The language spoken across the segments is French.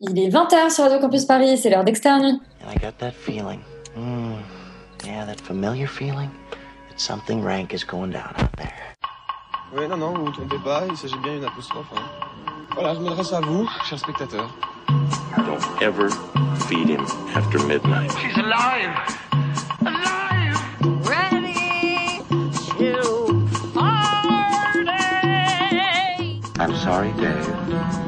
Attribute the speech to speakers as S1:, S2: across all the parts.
S1: Il est 20h sur Radio Campus Paris, c'est l'heure d'externe.
S2: And I got that feeling. Mm, yeah, that familiar feeling that something rank is going down out there.
S3: Oui, non, non, vous vous trompez pas, il s'agit bien d'une apostrophe. hein. Voilà, je m'adresse à vous, chers spectateurs.
S4: Don't ever feed him after midnight.
S5: She's alive! Alive! Ready to party!
S2: I'm sorry, Dave.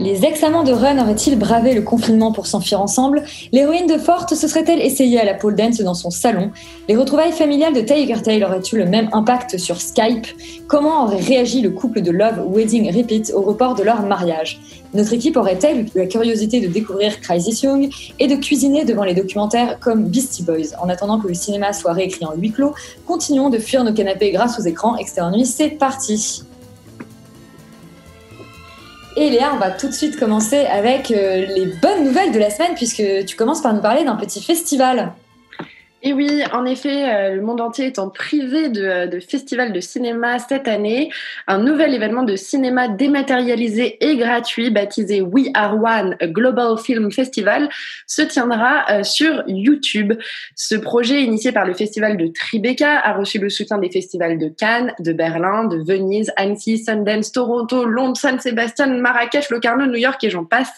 S1: Les ex-amants de Run auraient-ils bravé le confinement pour s'enfuir ensemble? L'héroïne de Forte se serait-elle essayée à la pole dance dans son salon? Les retrouvailles familiales de Tiger Tail auraient-eu le même impact sur Skype? Comment aurait réagi le couple de Love Wedding Repeat au report de leur mariage? Notre équipe aurait-elle eu la curiosité de découvrir Crisis Young et de cuisiner devant les documentaires comme Beastie Boys? En attendant que le cinéma soit réécrit en huis clos, continuons de fuir nos canapés grâce aux écrans. Externe Nuit, c'est parti et Léa, on va tout de suite commencer avec euh, les bonnes nouvelles de la semaine, puisque tu commences par nous parler d'un petit festival.
S6: Et oui, en effet, euh, le monde entier en privé de, de festival de cinéma cette année. Un nouvel événement de cinéma dématérialisé et gratuit, baptisé We Are One Global Film Festival, se tiendra euh, sur YouTube. Ce projet, initié par le festival de Tribeca, a reçu le soutien des festivals de Cannes, de Berlin, de Venise, Annecy, Sundance, Toronto, Londres, San Sebastian, Marrakech, Locarno, New York et j'en passe.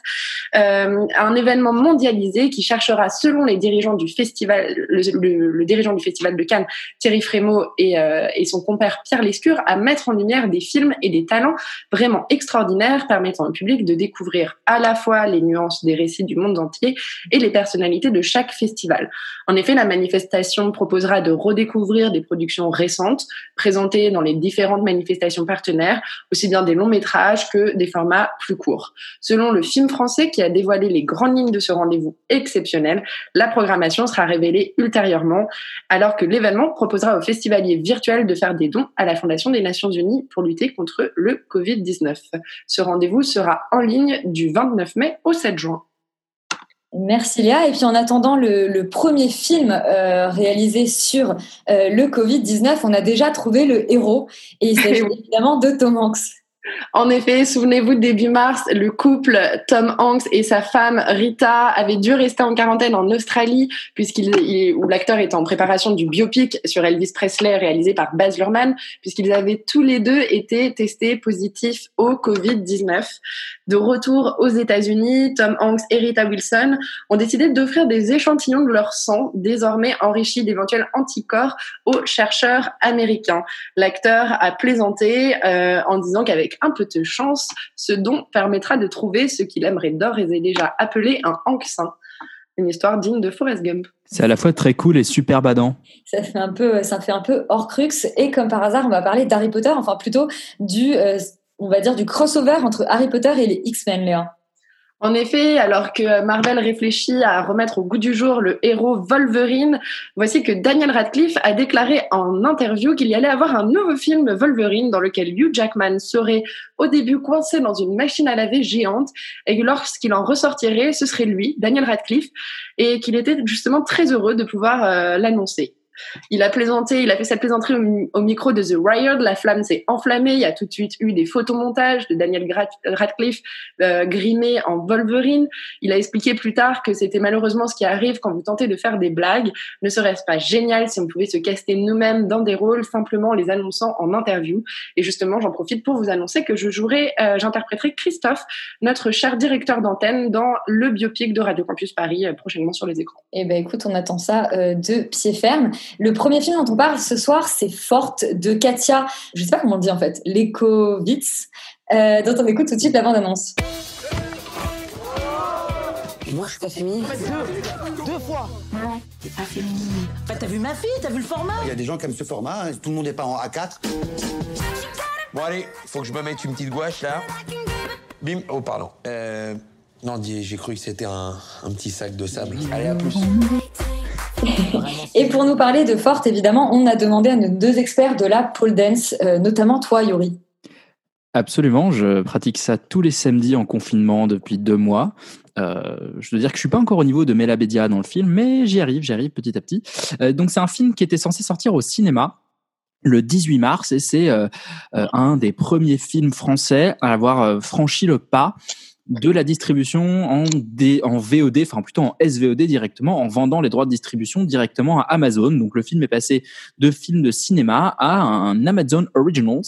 S6: Euh, un événement mondialisé qui cherchera, selon les dirigeants du festival, le, le, dirigeant du festival de Cannes, Thierry Frémaux euh, et son compère Pierre Lescure, à mettre en lumière des films et des talents vraiment extraordinaires permettant au public de découvrir à la fois les nuances des récits du monde entier et les personnalités de chaque festival. En effet, la manifestation proposera de redécouvrir des productions récentes présentées dans les différentes manifestations partenaires, aussi bien des longs métrages que des formats plus courts. Selon le film français qui a dévoilé les grandes lignes de ce rendez-vous exceptionnel, la programmation sera révélée ultérieurement, alors que l'événement proposera aux festivaliers virtuels de faire des dons à la Fondation des Nations Unies pour lutter contre le Covid-19. Ce rendez-vous sera en ligne du 29 mai au 7 juin.
S1: Merci Léa. Et puis en attendant le, le premier film euh, réalisé sur euh, le Covid-19, on a déjà trouvé le héros. Et il s'agit évidemment de Tom Hanks.
S6: En effet, souvenez-vous, début mars, le couple Tom Hanks et sa femme Rita avaient dû rester en quarantaine en Australie, puisqu'il, il- où l'acteur était en préparation du biopic sur Elvis Presley réalisé par Baz Luhrmann, puisqu'ils avaient tous les deux été testés positifs au Covid-19. De retour aux États-Unis, Tom Hanks et Rita Wilson ont décidé d'offrir des échantillons de leur sang, désormais enrichis d'éventuels anticorps, aux chercheurs américains. L'acteur a plaisanté euh, en disant qu'avec un peu de chance, ce don permettra de trouver ce qu'il aimerait d'ores et déjà appeler un Hanksin. Une histoire digne de Forrest Gump.
S7: C'est à la fois très cool et super badant.
S1: Ça fait un peu, ça fait un peu hors crux. Et comme par hasard, on va parler d'Harry Potter, enfin plutôt du, euh, on va dire du crossover entre Harry Potter et les X-Men, Léa.
S6: En effet, alors que Marvel réfléchit à remettre au goût du jour le héros Wolverine, voici que Daniel Radcliffe a déclaré en interview qu'il y allait avoir un nouveau film Wolverine dans lequel Hugh Jackman serait au début coincé dans une machine à laver géante et que lorsqu'il en ressortirait, ce serait lui, Daniel Radcliffe, et qu'il était justement très heureux de pouvoir euh, l'annoncer. Il a plaisanté, il a fait cette plaisanterie au, micro de The Wired. La flamme s'est enflammée. Il y a tout de suite eu des photomontages de Daniel Radcliffe euh, grimé en Wolverine. Il a expliqué plus tard que c'était malheureusement ce qui arrive quand vous tentez de faire des blagues. Ne serait-ce pas génial si on pouvait se caster nous-mêmes dans des rôles simplement en les annonçant en interview? Et justement, j'en profite pour vous annoncer que je jouerai, euh, j'interpréterai Christophe, notre cher directeur d'antenne, dans le biopic de Radio Campus Paris euh, prochainement sur les écrans.
S1: Eh ben écoute, on attend ça de pied ferme. Le premier film dont on parle ce soir, c'est Forte de Katia, je sais pas comment on dit en fait, Lekovitz, euh, dont on écoute tout de suite la bande-annonce.
S8: Moi, je suis pas féminine.
S9: Deux, deux fois.
S8: T'es pas féminine. Bah, t'as vu ma fille, t'as vu le format
S10: Il y a des gens qui aiment ce format, hein, tout le monde n'est pas en A4.
S3: Bon, allez, faut que je me mette une petite gouache là. Bim. Oh, pardon. Euh. Non, dis- j'ai cru que c'était un, un petit sac de sable. Allez, à plus.
S1: Et pour nous parler de Forte, évidemment, on a demandé à nos deux experts de la pole dance, euh, notamment toi, Yuri.
S7: Absolument, je pratique ça tous les samedis en confinement depuis deux mois. Euh, je dois dire que je suis pas encore au niveau de Mela Bédia dans le film, mais j'y arrive, j'y arrive petit à petit. Euh, donc c'est un film qui était censé sortir au cinéma le 18 mars et c'est un des premiers films français à avoir franchi le pas de la distribution en, D, en VOD, enfin plutôt en SVOD directement, en vendant les droits de distribution directement à Amazon. Donc le film est passé de film de cinéma à un Amazon Originals.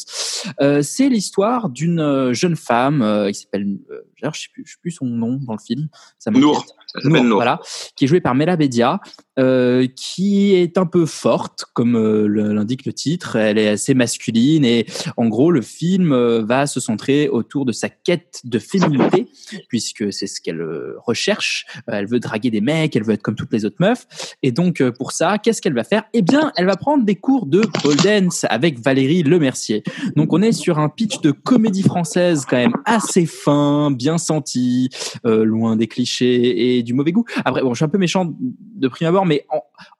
S7: Euh, c'est l'histoire d'une euh, jeune femme euh, qui s'appelle, euh, je sais plus, je sais plus son nom dans le film. Ça.
S11: Nour. Elle s'appelle Nour.
S7: Voilà, qui est jouée par Mela Bedia, euh, qui est un peu forte, comme euh, l'indique le titre. Elle est assez masculine et en gros, le film va se centrer autour de sa quête de féminité, puisque c'est ce qu'elle euh, recherche. Euh, elle veut draguer des mecs, elle veut être comme toutes les autres meufs. Et donc, euh, pour ça, qu'est-ce qu'elle va faire? Eh bien, elle va prendre des cours de pole dance avec Valérie Lemercier. Donc, on est sur un pitch de comédie française quand même assez fin, bien senti, loin des clichés et du mauvais goût. Après, bon, je suis un peu méchant de prime abord, mais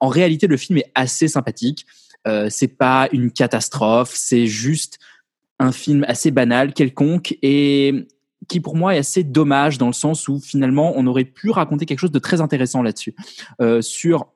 S7: en, réalité, le film est assez sympathique. C'est pas une catastrophe, c'est juste un film assez banal, quelconque, et qui pour moi est assez dommage dans le sens où finalement on aurait pu raconter quelque chose de très intéressant là-dessus, euh, sur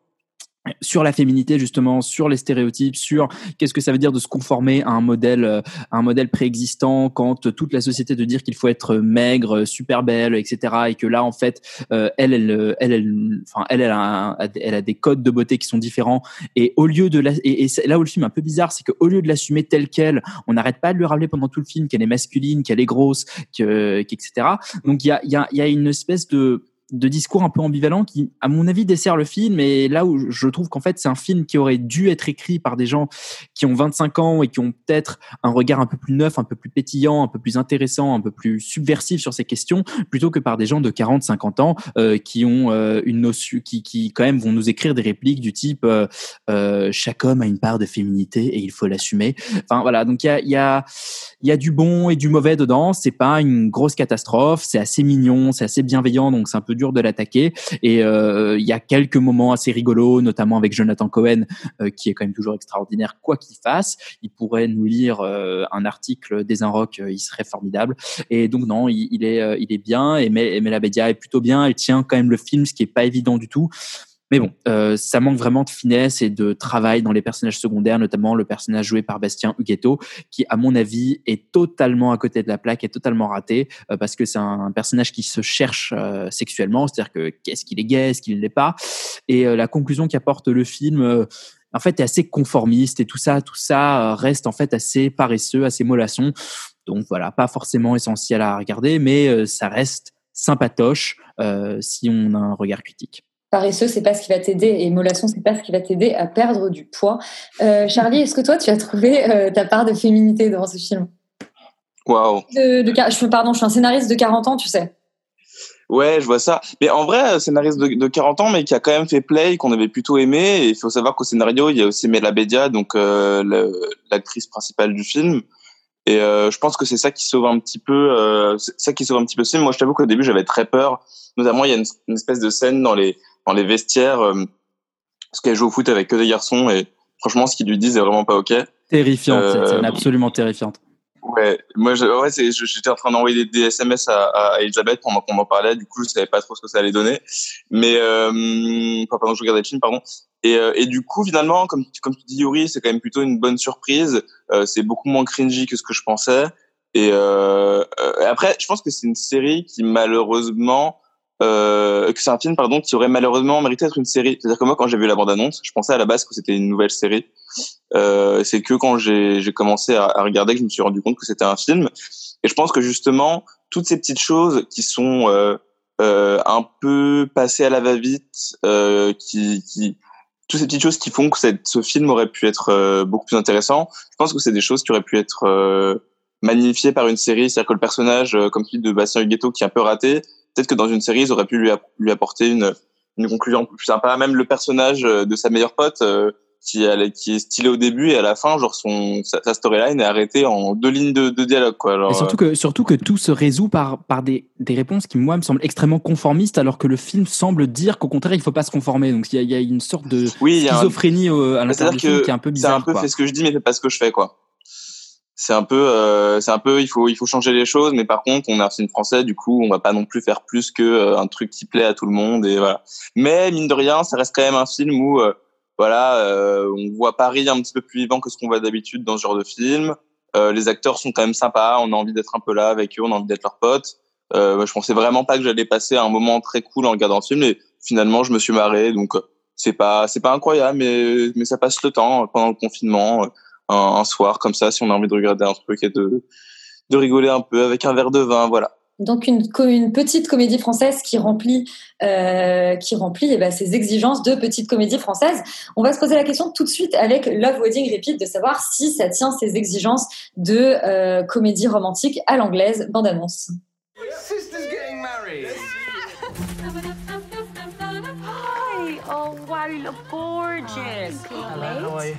S7: sur la féminité justement, sur les stéréotypes, sur qu'est-ce que ça veut dire de se conformer à un modèle, euh, à un modèle préexistant quand toute la société te dire qu'il faut être maigre, super belle, etc. Et que là en fait, euh, elle, elle, euh, elle, elle, enfin elle, elle a, elle a des codes de beauté qui sont différents. Et au lieu de la, et, là où le film est un peu bizarre, c'est qu'au lieu de l'assumer telle qu'elle, on n'arrête pas de lui rappeler pendant tout le film qu'elle est masculine, qu'elle est grosse, que, qu'etc. Donc il y a, il y a, y a une espèce de de discours un peu ambivalent qui, à mon avis, dessert le film. Et là où je trouve qu'en fait, c'est un film qui aurait dû être écrit par des gens qui ont 25 ans et qui ont peut-être un regard un peu plus neuf, un peu plus pétillant, un peu plus intéressant, un peu plus subversif sur ces questions, plutôt que par des gens de 40, 50 ans euh, qui ont euh, une notion, qui, qui quand même vont nous écrire des répliques du type euh, euh, chaque homme a une part de féminité et il faut l'assumer. Enfin voilà, donc il y a, y a il y a du bon et du mauvais dedans. C'est pas une grosse catastrophe. C'est assez mignon, c'est assez bienveillant, donc c'est un peu dur de l'attaquer. Et euh, il y a quelques moments assez rigolos, notamment avec Jonathan Cohen, euh, qui est quand même toujours extraordinaire, quoi qu'il fasse. Il pourrait nous lire euh, un article des Rock, euh, il serait formidable. Et donc non, il, est, euh, il est bien. Et Mel- Bedia est plutôt bien. Elle tient quand même le film, ce qui est pas évident du tout. Mais bon, euh, ça manque vraiment de finesse et de travail dans les personnages secondaires, notamment le personnage joué par Bastien Huguetto, qui, à mon avis, est totalement à côté de la plaque, est totalement raté, euh, parce que c'est un, personnage qui se cherche euh, sexuellement, c'est-à-dire que qu'est-ce qu'il est gay, est-ce qu'il ne l'est pas, et euh, la conclusion qu'apporte le film. euh, en fait, est assez conformiste et tout ça, tout ça euh, reste en fait assez paresseux, assez mollasson. Donc voilà, pas forcément essentiel à regarder, mais ça reste sympatoche euh, si on a un regard critique.
S1: Paresseux, c'est pas ce qui va t'aider, et mollasson, c'est pas ce qui va t'aider à perdre du poids. Euh, Charlie, est-ce que toi, tu as trouvé euh, ta part de féminité dans ce film?
S11: Waouh.
S1: de, de, je, Pardon, je suis un scénariste de 40 ans, tu sais.
S11: Ouais, je vois ça. Mais en vrai, scénariste de, de 40 ans, mais qui a quand même fait Play, qu'on avait plutôt aimé. Et il faut savoir qu'au scénario, il y a aussi Mela Bedia, donc euh, l'actrice principale du film. Et euh, je pense que c'est ça qui sauve un petit peu, euh, ça qui sauve un petit peu ce film. Moi, je t'avoue qu'au début, j'avais très peur. Notamment, il y a une, une espèce de scène dans les dans les vestiaires, euh, parce qu'elle joue au foot avec que des garçons. Et franchement, ce qu'ils lui disent est vraiment pas ok.
S7: Terrifiante,
S11: Euh,
S7: absolument terrifiante.
S11: Ouais, moi, je, ouais, j'étais en train d'envoyer des, des SMS à, à Elisabeth pendant qu'on en parlait. Du coup, je savais pas trop ce que ça allait donner. Mais, euh, enfin, pendant que je regardais le film, pardon. Et, euh, et du coup, finalement, comme, comme tu dis, Yuri, c'est quand même plutôt une bonne surprise. Euh, c'est beaucoup moins cringy que ce que je pensais. Et euh, euh, après, je pense que c'est une série qui malheureusement, euh, que c'est un film, pardon, qui aurait malheureusement mérité d'être une série. C'est-à-dire que moi, quand j'ai vu la bande-annonce, je pensais à la base que c'était une nouvelle série. Euh, c'est que quand j'ai commencé à, regarder que je me suis rendu compte que c'était un film. Et je pense que justement, toutes ces petites choses qui sont euh, euh, un peu passées à la va-vite, euh, qui, qui toutes ces petites choses qui font que ce film aurait pu être euh, beaucoup plus intéressant. Je pense que c'est des choses qui auraient pu être magnifiées par une série. C'est-à-dire que le personnage, comme celui de Bastien Huguetto, qui est un peu raté, peut-être que dans une série, ils auraient pu lui, app- lui apporter une, une conclusion un plus sympa. Même le personnage euh, de sa meilleure pote, euh, qui, elle- qui est stylé au début et à la fin, genre son sa, sa storyline est arrêtée en deux lignes de, de dialogue, quoi. Alors,
S7: Et surtout que, surtout que tout se résout par, par des, des réponses qui, moi, me semblent extrêmement conformistes, alors que le film semble dire qu'au contraire, il faut pas se conformer. Donc, il y a, il y a une sorte de
S11: Oui, un-
S7: schizophrénie au- à l'intérieur du film qui est un peu
S11: c'est
S7: bizarre.
S11: un peu
S7: quoi.
S11: fait ce que je dis, mais fais pas ce que je fais, quoi. C'est un peu, euh, c'est un peu, il faut, il faut changer les choses, mais par contre, on est un film français, du coup, on va pas non plus faire plus que euh, un truc qui plaît à tout le monde et voilà. Mais mine de rien, ça reste quand même un film où, euh, voilà, euh, on voit Paris un petit peu plus vivant que ce qu'on voit d'habitude dans ce genre de film. Euh, les acteurs sont quand même sympas, on a envie d'être un peu là avec eux, on a envie d'être leurs potes. Euh, je pensais vraiment pas que j'allais passer un moment très cool en regardant le film, et finalement, je me suis marré, donc c'est pas, c'est pas incroyable, mais, mais ça passe le temps pendant le confinement un, un, soir comme ça si on a envie de regarder un truc et de, de rigoler un peu avec un verre de vin, voilà.
S1: Donc une, une petite comédie française qui remplit, euh, qui remplit eh ben, ses exigences de petite comédie française. On va se poser la question tout de suite avec Love Wedding Repeat de savoir si ça tient ses exigences de euh, comédie romantique à l'anglaise. Bande annonce.
S12: Sister's getting married.
S13: Hi. Oh, wow, you look gorgeous.
S12: Hello, how are you?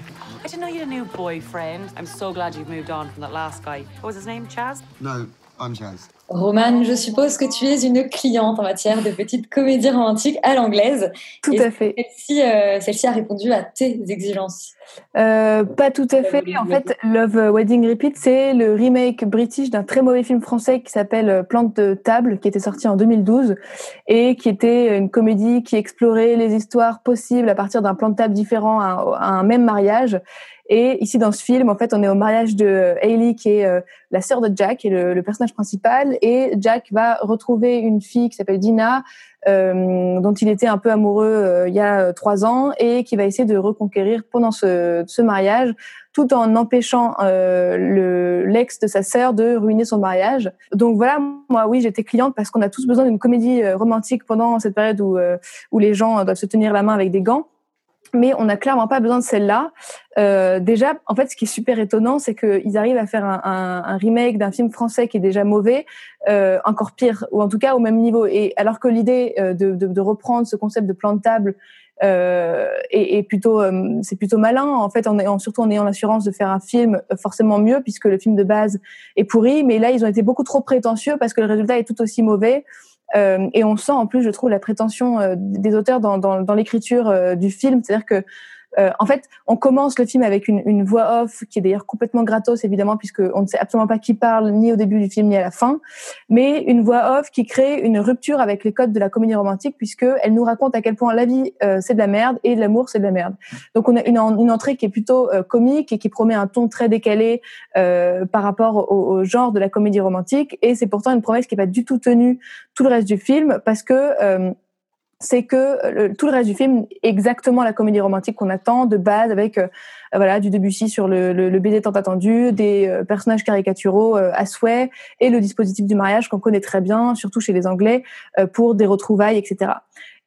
S13: Didn't know you had a new boyfriend. I'm so glad you've moved on from that last guy. What was his name, Chaz?
S10: No, I'm Chaz.
S1: Roman, je suppose que tu es une cliente en matière de petites comédies romantiques à l'anglaise.
S14: Tout
S1: Et
S14: à fait.
S1: Celle-ci euh, celle-ci a répondu à tes exigences?
S14: Euh, pas tout à fait. En fait, Love Wedding Repeat, c'est le remake british d'un très mauvais film français qui s'appelle Plante de table, qui était sorti en 2012 et qui était une comédie qui explorait les histoires possibles à partir d'un plan de table différent à, à un même mariage. Et ici, dans ce film, en fait, on est au mariage de Hailey, qui est euh, la sœur de Jack, est le, le, personnage principal. Et Jack va retrouver une fille qui s'appelle Dina, euh, dont il était un peu amoureux euh, il y a trois ans, et qui va essayer de reconquérir pendant ce, ce mariage, tout en empêchant euh, le l'ex de sa sœur de ruiner son mariage. Donc voilà, moi, oui, j'étais cliente parce qu'on a tous besoin d'une comédie romantique pendant cette période où, où les gens doivent se tenir la main avec des gants mais on n'a clairement pas besoin de celle-là. Euh, déjà, en fait, ce qui est super étonnant, c'est qu'ils arrivent à faire un, remake d'un film français qui est déjà mauvais, euh, encore pire, ou en tout cas au même niveau. Et alors que l'idée euh, de, reprendre ce concept de plan de table euh, est, est, plutôt, euh, c'est plutôt malin. En fait, en, en, surtout en ayant l'assurance de faire un film forcément mieux, puisque le film de base est pourri. Mais là, ils ont été beaucoup trop prétentieux parce que le résultat est tout aussi mauvais. Euh, et on sent en plus, je trouve, la prétention euh, des auteurs dans, l'écriture euh, du film. C'est-à-dire que, en fait, on commence le film avec une, une voix off qui est d'ailleurs complètement gratos, évidemment, puisque on ne sait absolument pas qui parle ni au début du film ni à la fin, mais une voix off qui crée une rupture avec les codes de la comédie romantique, puisque elle nous raconte à quel point la vie c'est de la merde et l'amour c'est de la merde. Donc on a une, entrée qui est plutôt comique et qui promet un ton très décalé par rapport au, au, genre de la comédie romantique, et c'est pourtant une promesse qui n'est pas du tout tenue tout le reste du film parce que euh, c'est que le, tout le reste du film exactement la comédie romantique qu'on attend de base avec euh, voilà du Debussy sur le, le, tant attendu, des euh, personnages caricaturaux à souhait et le dispositif du mariage qu'on connaît très bien, surtout chez les Anglais, pour des retrouvailles, etc.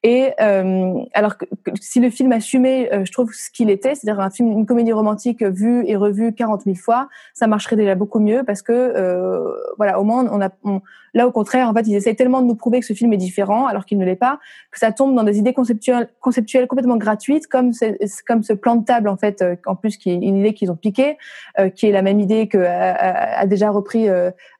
S14: Et euh, alors que, si le film assumait, euh, je trouve ce qu'il était, c'est-à-dire un film, une comédie romantique vue et revue 40 000 fois, ça marcherait déjà beaucoup mieux parce que euh, voilà, au moins on a, on, là au contraire, en fait, ils essayent tellement de nous prouver que ce film est différent alors qu'il ne l'est pas, que ça tombe dans des idées conceptuelles, conceptuelles complètement gratuites, comme comme ce plan de table en fait, en plus qui est une idée qu'ils ont piquée, qui est la même idée que a, a déjà repris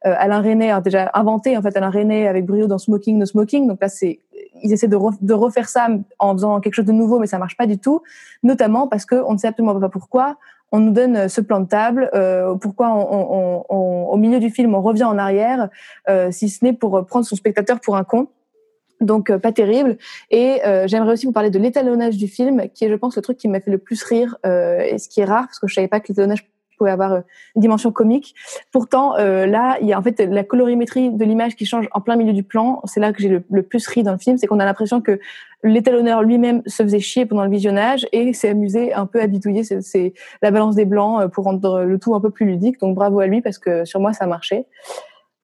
S14: Alain René, a déjà inventé en fait Alain René avec brio dans Smoking No Smoking. Donc là, c'est ils essaient de, re, de, refaire ça en faisant quelque chose de nouveau, mais ça marche pas du tout, notamment parce qu'on ne sait absolument pas pourquoi. On nous donne ce plan de table, euh, pourquoi on, on, on, au milieu du film on revient en arrière, euh, si ce n'est pour prendre son spectateur pour un con. Donc euh, pas terrible. Et euh, j'aimerais aussi vous parler de l'étalonnage du film, qui est, je pense, le truc qui m'a fait le plus rire, euh, et ce qui est rare parce que je savais pas que l'étalonnage pouvait avoir euh, une dimension comique. Pourtant, euh, là, il y a en fait la colorimétrie de l'image qui change en plein milieu du plan. C'est là que j'ai le, plus ri dans le film, c'est qu'on a l'impression que l'étalonneur lui-même se faisait chier pendant le visionnage et s'est amusé un peu à bidouiller c'est la balance des blancs euh, pour rendre le tout un peu plus ludique. Donc bravo à lui parce que sur moi ça a marché.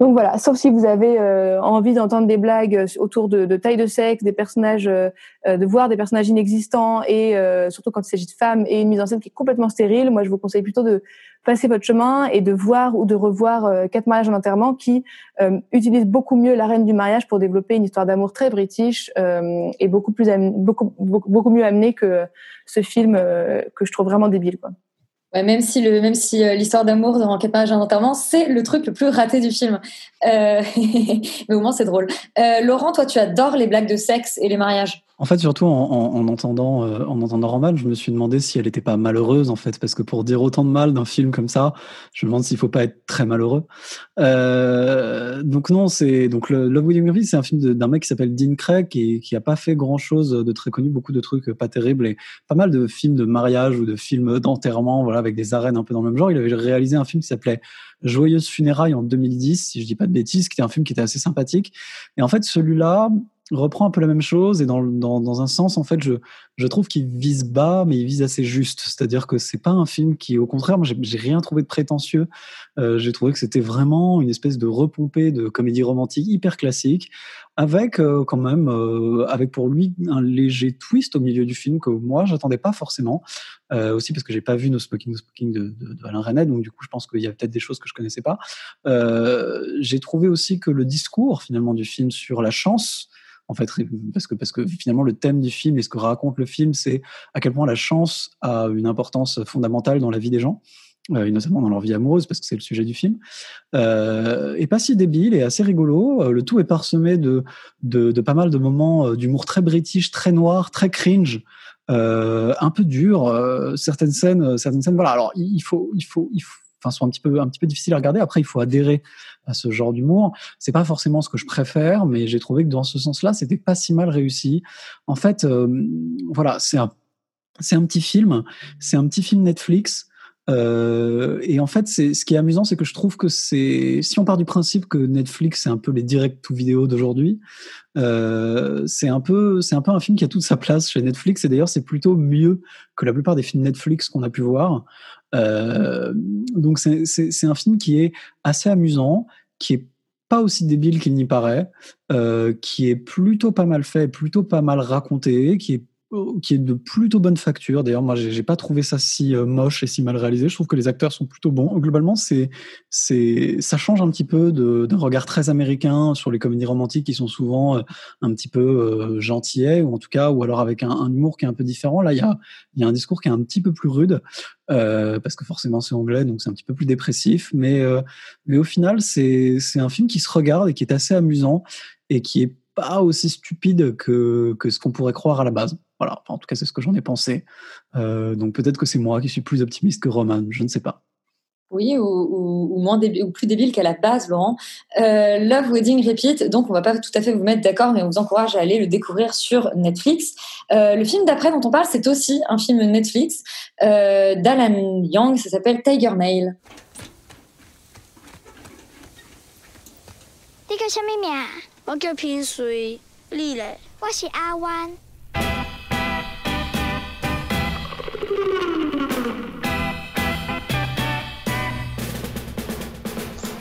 S14: Donc voilà, sauf si vous avez euh, envie d'entendre des blagues autour de, de, taille de sexe, des personnages, euh, de voir des personnages inexistants et euh, surtout quand il s'agit de femmes et une mise en scène qui est complètement stérile, moi je vous conseille plutôt de passer votre chemin et de voir ou de revoir euh, Quatre mariages en enterrement qui euh, utilise beaucoup mieux la reine du mariage pour développer une histoire d'amour très british et beaucoup plus beaucoup, beaucoup, beaucoup mieux amené que ce film que je trouve vraiment débile quoi.
S1: Même si le même si euh, l'histoire d'amour dans Quatre mariages enterrement c'est le truc le plus raté du film. Euh, mais au moins c'est drôle. Euh, Laurent toi tu adores les blagues de sexe et les mariages
S15: En fait, surtout en, en, en entendant, euh, en entendant Roman, je me suis demandé si elle n'était pas malheureuse, en fait, parce que pour dire autant de mal d'un film comme ça, je me demande s'il faut pas être très malheureux. Euh, donc non, c'est donc le Love William Griffith, c'est un film d'un mec qui s'appelle Dean Craig et qui a pas fait grand chose de très connu, beaucoup de trucs pas terribles et pas mal de films de mariage ou de films d'enterrement, voilà, avec des arènes un peu dans le même genre. Il avait réalisé un film qui s'appelait Joyeuse funérailles en 2010, si je dis pas de bêtises, qui était un film qui était assez sympathique. Et en fait, celui-là reprend un peu la même chose et dans, dans, dans un sens, en fait, je, je trouve qu'il vise bas, mais il vise assez juste. C'est-à-dire que c'est pas un film qui, au contraire, moi, j'ai rien trouvé de prétentieux. Euh, j'ai trouvé que c'était vraiment une espèce de repompée de comédie romantique hyper classique, avec euh, quand même, euh, avec pour lui un léger twist au milieu du film que moi, j'attendais pas forcément. Aussi parce que j'ai pas vu No Smoking, No Smoking de, de, Alain Resnais, donc du coup, je pense qu'il y a peut-être des choses que je connaissais pas. J'ai trouvé aussi que le discours finalement du film sur la chance, en fait, parce que, parce que finalement le thème du film et ce que raconte le film, c'est à quel point la chance a une importance fondamentale dans la vie des gens. Euh, et notamment dans leur vie amoureuse, parce que c'est le sujet du film, euh, et pas si débile et assez rigolo. Euh, le tout est parsemé de, de, pas mal de moments euh, d'humour très british, très noir, très cringe, un peu dur. certaines scènes, certaines scènes, voilà. Alors il faut, il faut, il faut, enfin, sont un petit peu, un petit peu difficiles à regarder. Après, il faut adhérer à ce genre d'humour. C'est pas forcément ce que je préfère, mais j'ai trouvé que dans ce sens-là, c'était pas si mal réussi. En fait, euh, voilà, c'est un, c'est un petit film, c'est un petit film Netflix. Euh, et en fait, c'est ce qui est amusant, c'est que je trouve que c'est si on part du principe que Netflix c'est un peu les direct to vidéo d'aujourd'hui, euh, c'est un peu c'est un peu un film qui a toute sa place chez Netflix. Et d'ailleurs, c'est plutôt mieux que la plupart des films Netflix qu'on a pu voir. Euh, donc c'est un film qui est assez amusant, qui est pas aussi débile qu'il n'y paraît, euh, qui est plutôt pas mal fait, plutôt pas mal raconté, qui est qui est de plutôt bonne facture. D'ailleurs, moi, j'ai pas trouvé ça si euh, moche et si mal réalisé. Je trouve que les acteurs sont plutôt bons. Globalement, c'est, c'est, ça change un petit peu d'un regard très américain sur les comédies romantiques qui sont souvent euh, un petit peu euh, gentillets ou en tout cas, ou alors avec un, un humour qui est un peu différent. Là, il y a, il y a un discours qui est un petit peu plus rude euh, parce que forcément c'est anglais, donc c'est un petit peu plus dépressif. Mais, euh, mais au final, c'est, c'est un film qui se regarde et qui est assez amusant et qui est pas aussi stupide que, que ce qu'on pourrait croire à la base. Voilà, Enfin, en tout cas, c'est ce que j'en ai pensé. Euh, donc peut-être que c'est moi qui suis plus optimiste que Roman, je ne sais pas.
S1: Oui, ou, ou, ou moins débile, ou plus débile qu'à la base, Laurent. Euh, Love Wedding Repeat, donc on va pas tout à fait vous mettre d'accord, mais on vous encourage à aller le découvrir sur Netflix. Euh, le film d'après dont on parle, c'est aussi un film Netflix euh, d'Alan Young, ça s'appelle Tiger Nail.
S16: 你叫什么名？我叫平水。你嘞？我是阿弯。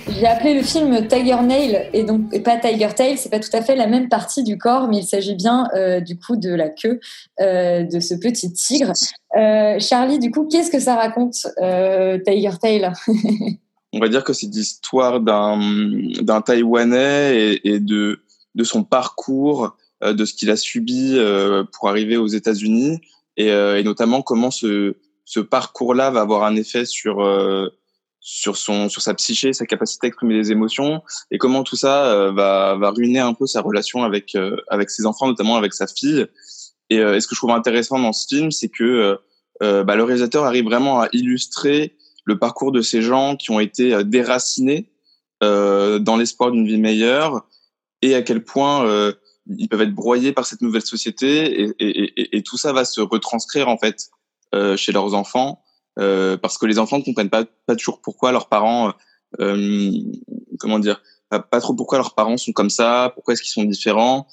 S1: J'ai appelé le film Tiger Nail et donc et pas Tiger Tail, c'est pas tout à fait la même partie du corps, mais il s'agit bien euh, du coup de la queue euh, de ce petit tigre. Euh, Charlie, du coup, qu'est-ce que ça raconte euh, Tiger Tail
S11: On va dire que c'est l'histoire d'un Taïwanais et, et de de son parcours, euh, de ce qu'il a subi euh, pour arriver aux États-Unis et, euh, et notamment comment ce ce parcours-là va avoir un effet sur euh, sur son sur sa psyché, sa capacité à exprimer des émotions et comment tout ça euh, va va ruiner un peu sa relation avec euh, avec ses enfants, notamment avec sa fille. Et, et ce que je trouve intéressant dans ce film, c'est que bah, le réalisateur arrive vraiment à illustrer le parcours de ces gens qui ont été euh, déracinés euh, dans l'espoir d'une vie meilleure et à quel point euh, ils peuvent être broyés par cette nouvelle société et, et, et, tout ça va se retranscrire en fait euh, chez leurs enfants euh, parce que les enfants ne comprennent pas, pas toujours pourquoi leurs parents euh, comment dire pas, trop pourquoi leurs parents sont comme ça pourquoi est-ce qu'ils sont différents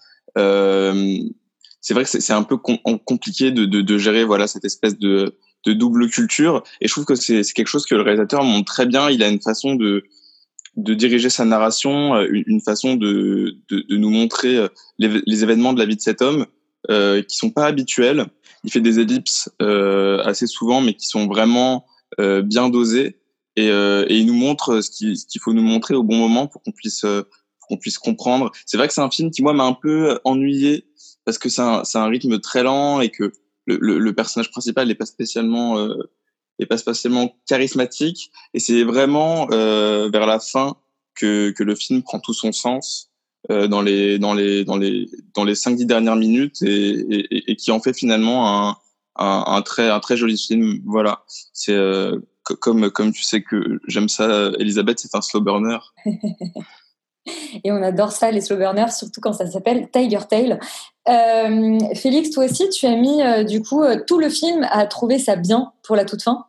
S11: c'est vrai que c'est un peu com- compliqué de, de, de gérer voilà cette espèce de, de double culture. Et je trouve que c'est quelque chose que le réalisateur montre très bien. Il a une façon de de diriger sa narration euh, une, façon de, de, de nous montrer euh, les, les événements de la vie de cet homme euh, qui sont pas habituels. Il fait des ellipses euh, assez souvent mais qui sont vraiment euh, bien dosées. Et, euh, et il nous montre ce qu'il ce qu'il faut nous montrer au bon moment pour qu'on puisse euh, qu'on puisse comprendre. C'est vrai que c'est un film qui moi m'a un peu ennuyé parce que c'est un, c'est un rythme très lent et que le, personnage principal n'est pas spécialement euh, pas spécialement charismatique et c'est vraiment euh, vers la fin que, que le film prend tout son sens euh, dans les dans les dans les dans les cinq dix dernières minutes et, qui en fait finalement un, un, très un très joli film. Voilà, c'est euh, co- comme comme tu sais que j'aime ça, Elisabeth, c'est un slow burner.
S1: Et on adore ça, les slow burners, surtout quand ça s'appelle Tiger Tail. Euh, Félix, toi aussi, tu as mis euh, du coup euh, tout le film à trouver ça bien pour la toute fin?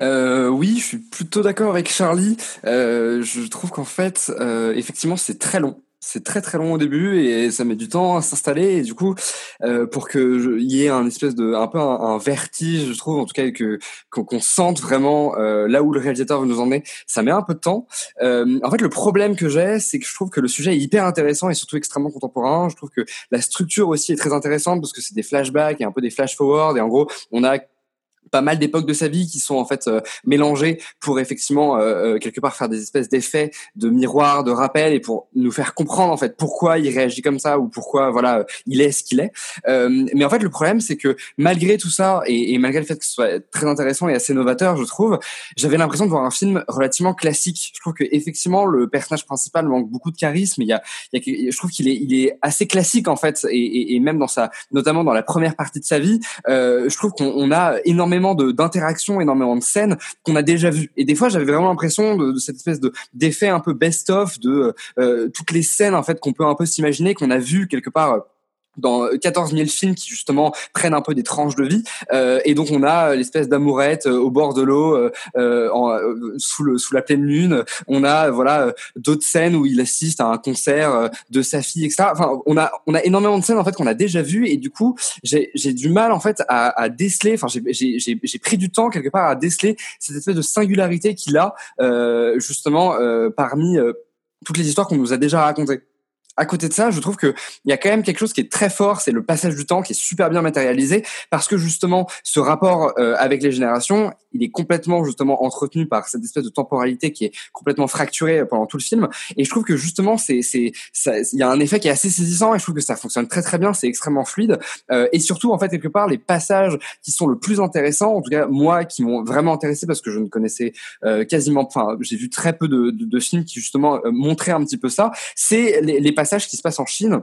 S17: Oui, je suis plutôt d'accord avec Charlie. Je trouve qu'en fait, effectivement, c'est très long. C'est très très long au début et ça met du temps à s'installer et du coup euh, pour que il y ait un espèce de un peu un, vertige je trouve en tout cas que qu'on qu'on sente vraiment euh, là où le réalisateur veut nous emmener ça met un peu de temps. Euh, en fait le problème que j'ai c'est que je trouve que le sujet est hyper intéressant et surtout extrêmement contemporain. Je trouve que la structure aussi est très intéressante parce que c'est des flashbacks et un peu des flash forward et en gros on a pas mal d'époques de sa vie qui sont en fait euh, mélangées pour effectivement euh, euh, quelque part faire des espèces d'effets de miroir, de rappel et pour nous faire comprendre en fait pourquoi il réagit comme ça ou pourquoi voilà euh, il est ce qu'il est. Euh, mais en fait le problème c'est que malgré tout ça et, et malgré le fait que ce soit très intéressant et assez novateur je trouve, j'avais l'impression de voir un film relativement classique. Je trouve que effectivement le personnage principal manque beaucoup de charisme. Il y a, il y a je trouve qu'il est il est assez classique en fait et, et, et même dans sa notamment dans la première partie de sa vie, euh, je trouve qu'on on a énormément de d'interactions, énormément de scènes qu'on a déjà vues. Et des fois, j'avais vraiment l'impression de, de cette espèce de d'effet un peu best-of de euh, toutes les scènes en fait qu'on peut un peu s'imaginer qu'on a vu quelque part. Euh, dans 14 000 films qui justement prennent un peu des tranches de vie. Euh, et donc on a l'espèce d'amourette euh, au bord de l'eau euh, euh, euh, sous le sous la pleine lune. On a voilà euh, d'autres scènes où il assiste à un concert euh, de sa fille etc enfin on a on a énormément de scènes en fait qu'on a déjà vues. Et du coup j'ai j'ai du mal en fait à, à déceler enfin j'ai j'ai j'ai pris du temps quelque part à déceler cette espèce de singularité qu'il a euh, justement euh, parmi euh, toutes les histoires qu'on nous a déjà racontées à côté de ça, je trouve que il y a quand même quelque chose qui est très fort, c'est le passage du temps qui est super bien matérialisé parce que justement ce rapport euh, avec les générations, il est complètement justement entretenu par cette espèce de temporalité qui est complètement fracturée pendant tout le film. Et je trouve que justement c'est c'est il y a un effet qui est assez saisissant et je trouve que ça fonctionne très très bien, c'est extrêmement fluide. Euh, et surtout en fait quelque part les passages qui sont le plus intéressants, en tout cas moi qui m'ont vraiment intéressé parce que je ne connaissais euh, quasiment, enfin j'ai vu très peu de, de, de films qui justement euh, montraient un petit peu ça, c'est les, les passages qui se passent en Chine,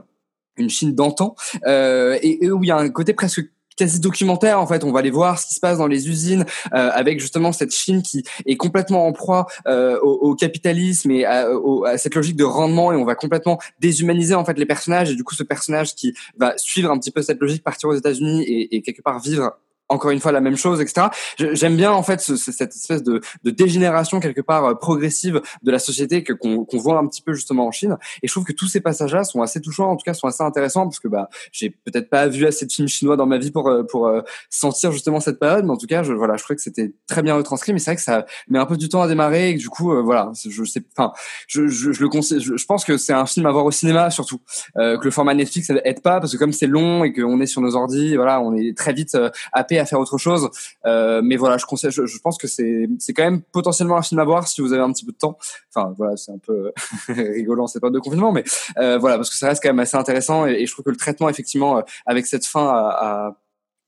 S17: une Chine d'antan, euh, et, et où il y a un côté presque quasi documentaire en fait. On va aller voir ce qui se passe dans les usines euh, avec justement cette Chine qui est complètement en proie euh, au, au capitalisme et à, au- à cette logique de rendement et on va complètement déshumaniser en fait les personnages. Et du coup ce personnage qui va suivre un petit peu cette logique partir aux États-Unis et, et quelque part vivre encore une fois la même chose, etc. J'aime bien en fait ce- ce- cette espèce de, de dégénération quelque part euh, progressive de la société que qu'on qu'on voit un petit peu justement en Chine. Et je trouve que tous ces passages-là sont assez touchants, en tout cas sont assez intéressants parce que bah j'ai peut-être pas vu assez de films chinois dans ma vie pour euh, pour euh, sentir justement cette période, mais en tout cas je voilà je trouvais que c'était très bien retranscrit. Mais c'est vrai que ça met un peu du temps à démarrer du coup euh, voilà je sais enfin je, je, je le conseille. Je, je pense que c'est un film à voir au cinéma surtout euh, que le format Netflix aide pas parce que comme c'est long et qu'on est sur nos ordi, voilà on est très vite euh, à faire autre chose. Euh, mais voilà, je pense que c'est quand même potentiellement un film à voir si vous avez un petit peu de temps. Enfin voilà, c'est un peu rigolant cette période de confinement, mais euh, voilà parce que ça reste quand même assez intéressant et, je trouve que le traitement effectivement euh, avec cette fin a,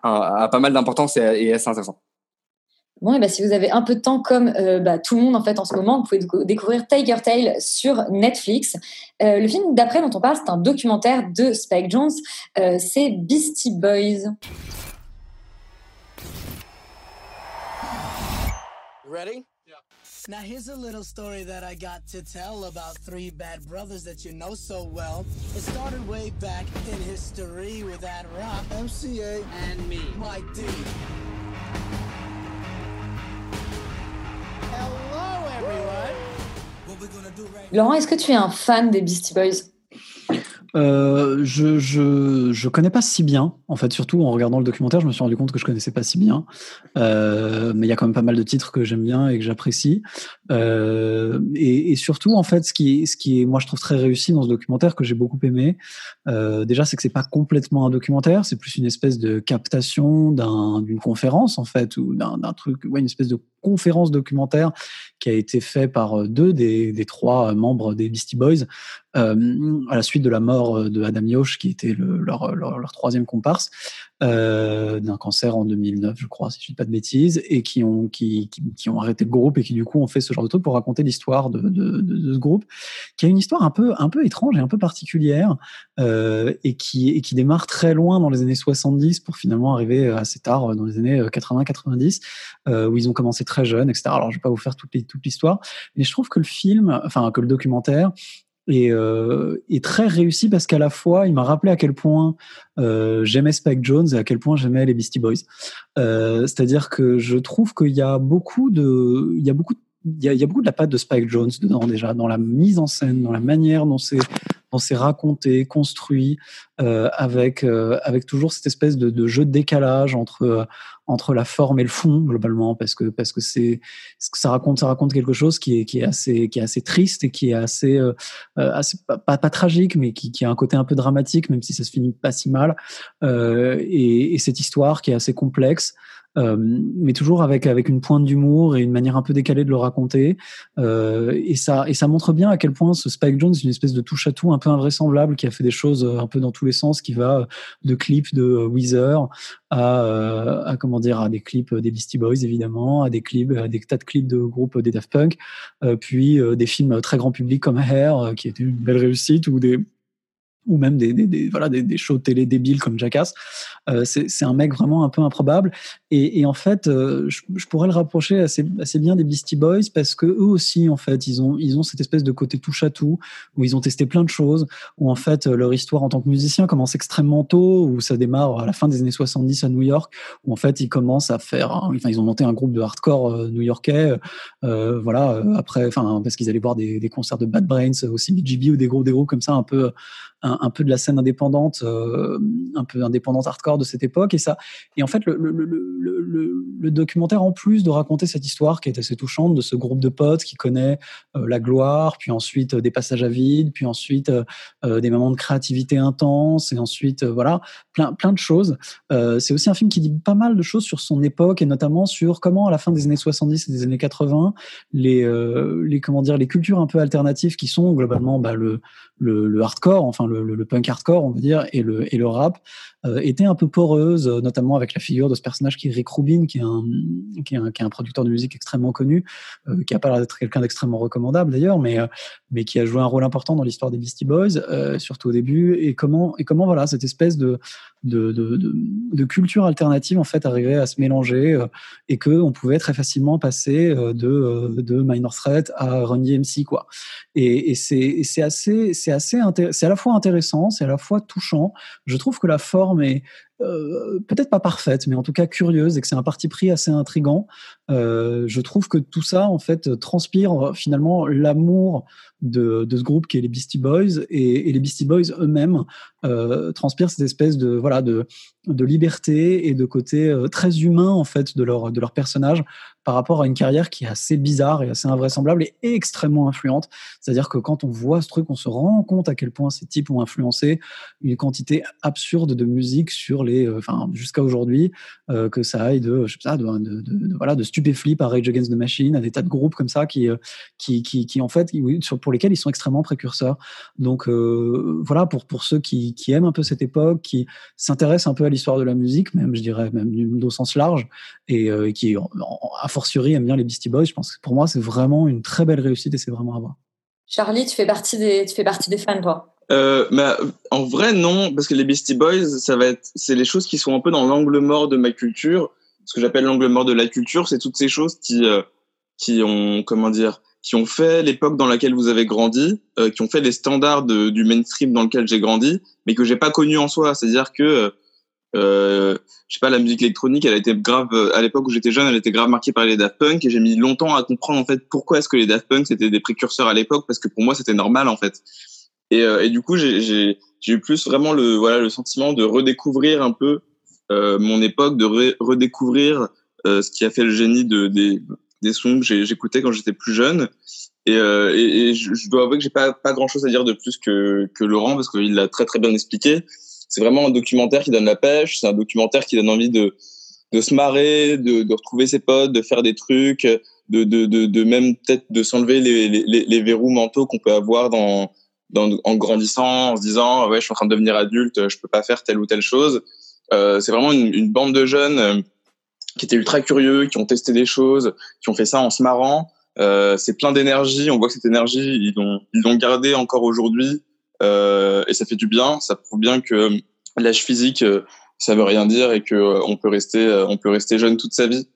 S17: a, pas mal d'importance et, est assez intéressant.
S1: Bon, et bah, si vous avez un peu de temps, comme bah, tout le monde en fait en ce moment, vous pouvez décou- découvrir Tiger Tail sur Netflix. Le film d'après dont on parle, c'est un documentaire de Spike Jones. C'est Beastie Boys.
S12: Ready?
S18: Now here's a little story that I got to tell about three bad brothers that you know so well. It started way back in history with that rock, MCA, and me, Mike D. Hello everyone. What we're gonna do right
S1: Laurent, est-ce que tu es un fan des Beastie Boys
S15: Euh, je, je je connais pas si bien. En fait, surtout en regardant le documentaire, je me suis rendu compte que je connaissais pas si bien. Euh, mais il y a quand même pas mal de titres que j'aime bien et que j'apprécie. Euh, et, et surtout, en fait, ce qui ce qui est, moi, je trouve très réussi dans ce documentaire que j'ai beaucoup aimé. Euh, déjà, c'est que c'est pas complètement un documentaire, c'est plus une espèce de captation d'un- d'une conférence, en fait, ou d'un truc, ouais, une espèce de conférence documentaire qui a été fait par euh, deux des, trois membres des Beastie Boys euh, à la suite de la mort de Adam Yosh, qui était le- leur, leur, leur troisième comparse. Euh, d'un cancer en 2009, je crois, si je ne dis pas de bêtises, et qui ont, qui, qui, qui ont arrêté le groupe et qui du coup ont fait ce genre de truc pour raconter l'histoire de, de, de, ce groupe, qui a une histoire un peu, un peu étrange et un peu particulière, euh, et, qui, et qui démarre très loin dans les années 70 pour finalement arriver assez tard dans les années 80-90, euh, où ils ont commencé très jeunes, etc. Alors je vais pas vous faire toute l'histoire, mais je trouve que le film, enfin que le documentaire, est, euh, est très réussi parce qu'à la fois, il m'a rappelé à quel point euh, j'aimais Spike Jones et à quel point j'aimais les Beastie Boys. Euh, C'est-à-dire que je trouve qu'il y a beaucoup de, il y a beaucoup, il y a, il y a beaucoup de la patte de Spike Jones dedans déjà, dans la mise en scène, dans la manière dont c'est dont c'est raconté, construit, euh, avec euh, avec toujours cette espèce de, de jeu de décalage entre euh, entre la forme et le fond globalement, parce que parce que c'est ça raconte, ça raconte quelque chose qui est qui est assez qui est assez triste et qui est assez euh, euh, assez pas, pas, pas tragique, mais qui, qui a un côté un peu dramatique, même si ça se finit pas si mal. Euh, et, et cette histoire qui est assez complexe. Euh, mais toujours avec avec une pointe d'humour et une manière un peu décalée de le raconter. Euh, et ça et ça montre bien à quel point ce Spike Jones une espèce de touche à tout un peu invraisemblable qui a fait des choses euh, un peu dans tous les sens, qui va de clips de Weezer à, à comment dire à des clips des Beastie Boys évidemment, à des clips, à des tas de clips de groupes des Daft Punk, puis des films très grand public comme Hair qui était une belle réussite ou des ou même des, des, des voilà des, des shows télé débiles comme Jackass. Euh, c'est un mec vraiment un peu improbable et, et en fait euh, je, je pourrais le rapprocher assez, assez bien des Beastie Boys parce que eux aussi en fait ils ont ils ont cette espèce de côté touche à tout où ils ont testé plein de choses où en fait euh, leur histoire en tant que musicien commence extrêmement tôt où ça démarre à la fin des années 70 à New York où en fait ils commencent à faire enfin ils ont monté un groupe de hardcore euh, new-yorkais euh, voilà euh, après enfin parce qu'ils allaient voir des, des concerts de Bad Brains aussi BGB ou des groupes des groupes comme ça un peu un, peu de la scène indépendante euh, un peu indépendante hardcore de cette époque et ça et en fait le, documentaire en plus de raconter cette histoire qui est assez touchante de ce groupe de potes qui connaît euh, la gloire puis ensuite euh, des passages à vide puis ensuite des moments de créativité intense et ensuite voilà plein plein de choses. C'est aussi un film qui dit pas mal de choses sur son époque et notamment sur comment à la fin des années 70 et des années 80 les comment dire les cultures un peu alternatives qui sont globalement bah, le le hardcore enfin le, punk hardcore on va dire et le et le rap euh, étaient un peu poreuses euh, notamment avec la figure de ce personnage qui est Rick Rubin qui est un qui est un, qui est un producteur de musique extrêmement connu euh, qui a pas l'air d'être quelqu'un d'extrêmement recommandable d'ailleurs mais euh, mais qui a joué un rôle important dans l'histoire des Beastie Boys surtout au début. Et comment et comment voilà cette espèce de de, de, culture alternative en fait arrivait à se mélanger et que on pouvait très facilement passer de de Minor Threat à Run DMC quoi. Et, et c'est assez c'est assez c'est à la fois intéressant c'est à la fois touchant je trouve que la forme est euh, peut-être pas parfaite, mais en tout cas curieuse et que c'est un parti pris assez intrigant. Euh, je trouve que tout ça, en fait, transpire euh, finalement l'amour de, ce groupe qui est les Beastie Boys et, les Beastie Boys eux-mêmes euh, transpirent cette espèce de voilà de, liberté et de côté euh, très humain en fait de leur de leur personnage par rapport à une carrière qui est assez bizarre et assez invraisemblable et extrêmement influente. C'est-à-dire que quand on voit ce truc, on se rend compte à quel point ces types ont influencé une quantité absurde de musique sur les, enfin jusqu'à aujourd'hui, que ça aille de, je de voilà, de Stupéflip à Rage Against the Machine, à des tas de groupes comme ça qui, euh, qui, qui, qui en fait, pour lesquels ils sont extrêmement précurseurs. Donc euh, voilà, pour pour ceux qui, qui aiment un peu cette époque, qui s'intéressent un peu à l'histoire de la musique, même je dirais même au sens large, et, euh, et qui a fortiori aiment bien les Beastie Boys. Je pense que pour moi c'est vraiment une très belle réussite et c'est vraiment à voir.
S1: Charlie, tu fais partie des, tu fais partie des fans, toi.
S11: Euh, mais en vrai non, parce que les Beastie Boys, ça va être, c'est les choses qui sont un peu dans l'angle mort de ma culture. Ce que j'appelle l'angle mort de la culture, c'est toutes ces choses qui, euh, qui ont, comment dire, qui ont fait l'époque dans laquelle vous avez grandi, euh, qui ont fait les standards de- du mainstream dans lequel j'ai grandi, mais que j'ai pas connu en soi. C'est-à-dire que, euh, je sais pas, la musique électronique, elle a été grave à l'époque où j'étais jeune, elle était grave marquée par les Daft Punk, et j'ai mis longtemps à comprendre en fait pourquoi est-ce que les Daft Punk c'était des précurseurs à l'époque, parce que pour moi c'était normal en fait. Et, euh, et du coup, j'ai eu plus vraiment le voilà le sentiment de redécouvrir un peu mon époque, de re- redécouvrir euh, ce qui a fait le génie de des des sons que j'écoutais quand j'étais plus jeune. Et, euh, et, je, dois avouer que j'ai pas pas grand chose à dire de plus que que Laurent parce qu'il l'a très très bien expliqué. C'est vraiment un documentaire qui donne la pêche. C'est un documentaire qui donne envie de de se marrer, de, de retrouver ses potes, de faire des trucs, de de de, de même peut-être de s'enlever les, les les verrous mentaux qu'on peut avoir dans dans, en grandissant, en se disant ouais je suis en train de devenir adulte, je peux pas faire telle ou telle chose. Euh, c'est vraiment une, une bande de jeunes euh, qui étaient ultra curieux, qui ont testé des choses, qui ont fait ça en se marrant. Euh, c'est plein d'énergie. On voit que cette énergie, ils l'ont, ils l'ont gardée encore aujourd'hui, euh, et ça fait du bien. Ça prouve bien que l'âge physique, euh, ça veut rien dire et que euh, on peut rester, euh, on peut rester jeune toute sa vie.